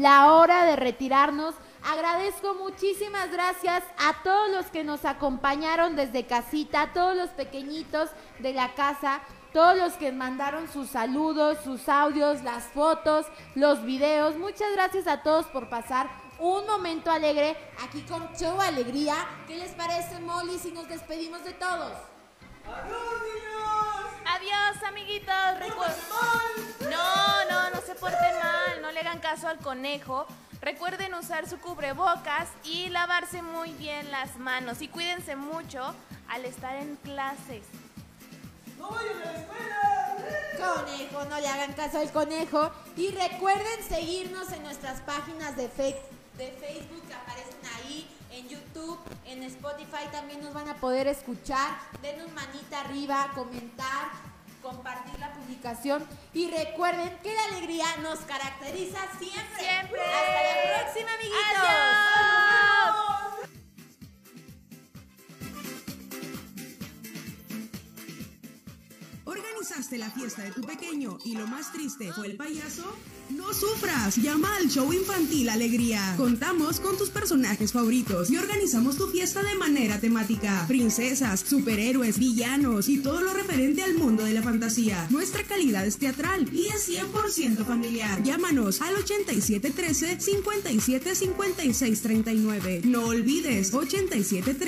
[SPEAKER 2] la hora de retirarnos. Agradezco muchísimas gracias a todos los que nos acompañaron desde casita, a todos los pequeñitos de la casa, todos los que mandaron sus saludos, sus audios, las fotos, los videos. Muchas gracias a todos por pasar un momento alegre aquí con Show Alegría. ¿Qué les parece, Molly, si nos despedimos de todos?
[SPEAKER 8] ¡Adiós, niños!
[SPEAKER 3] Adiós, amiguitos. Recu- no, no, no se porten mal. No le hagan caso al conejo. Recuerden usar su cubrebocas y lavarse muy bien las manos. Y cuídense mucho al estar en clases.
[SPEAKER 8] ¡No vayan a la escuela!
[SPEAKER 2] Conejo, no le hagan caso al conejo. Y recuerden seguirnos en nuestras páginas de, fe- de Facebook que aparecen ahí, en YouTube, en Spotify también nos van a poder escuchar. Denos manita arriba, comentar, compartir la publicación. Y recuerden que la alegría nos caracteriza siempre.
[SPEAKER 3] Siempre.
[SPEAKER 2] Hasta la próxima, amiguitos.
[SPEAKER 3] ¡Adiós!
[SPEAKER 10] ¿Organizaste la fiesta de tu pequeño y lo más triste fue el payaso? No sufras, llama al show infantil Alegría. Contamos con tus personajes favoritos y organizamos tu fiesta de manera temática. Princesas, superhéroes, villanos y todo lo referente al mundo de la fantasía. Nuestra calidad es teatral y es 100% familiar. Llámanos al 8713 575639. No olvides 8713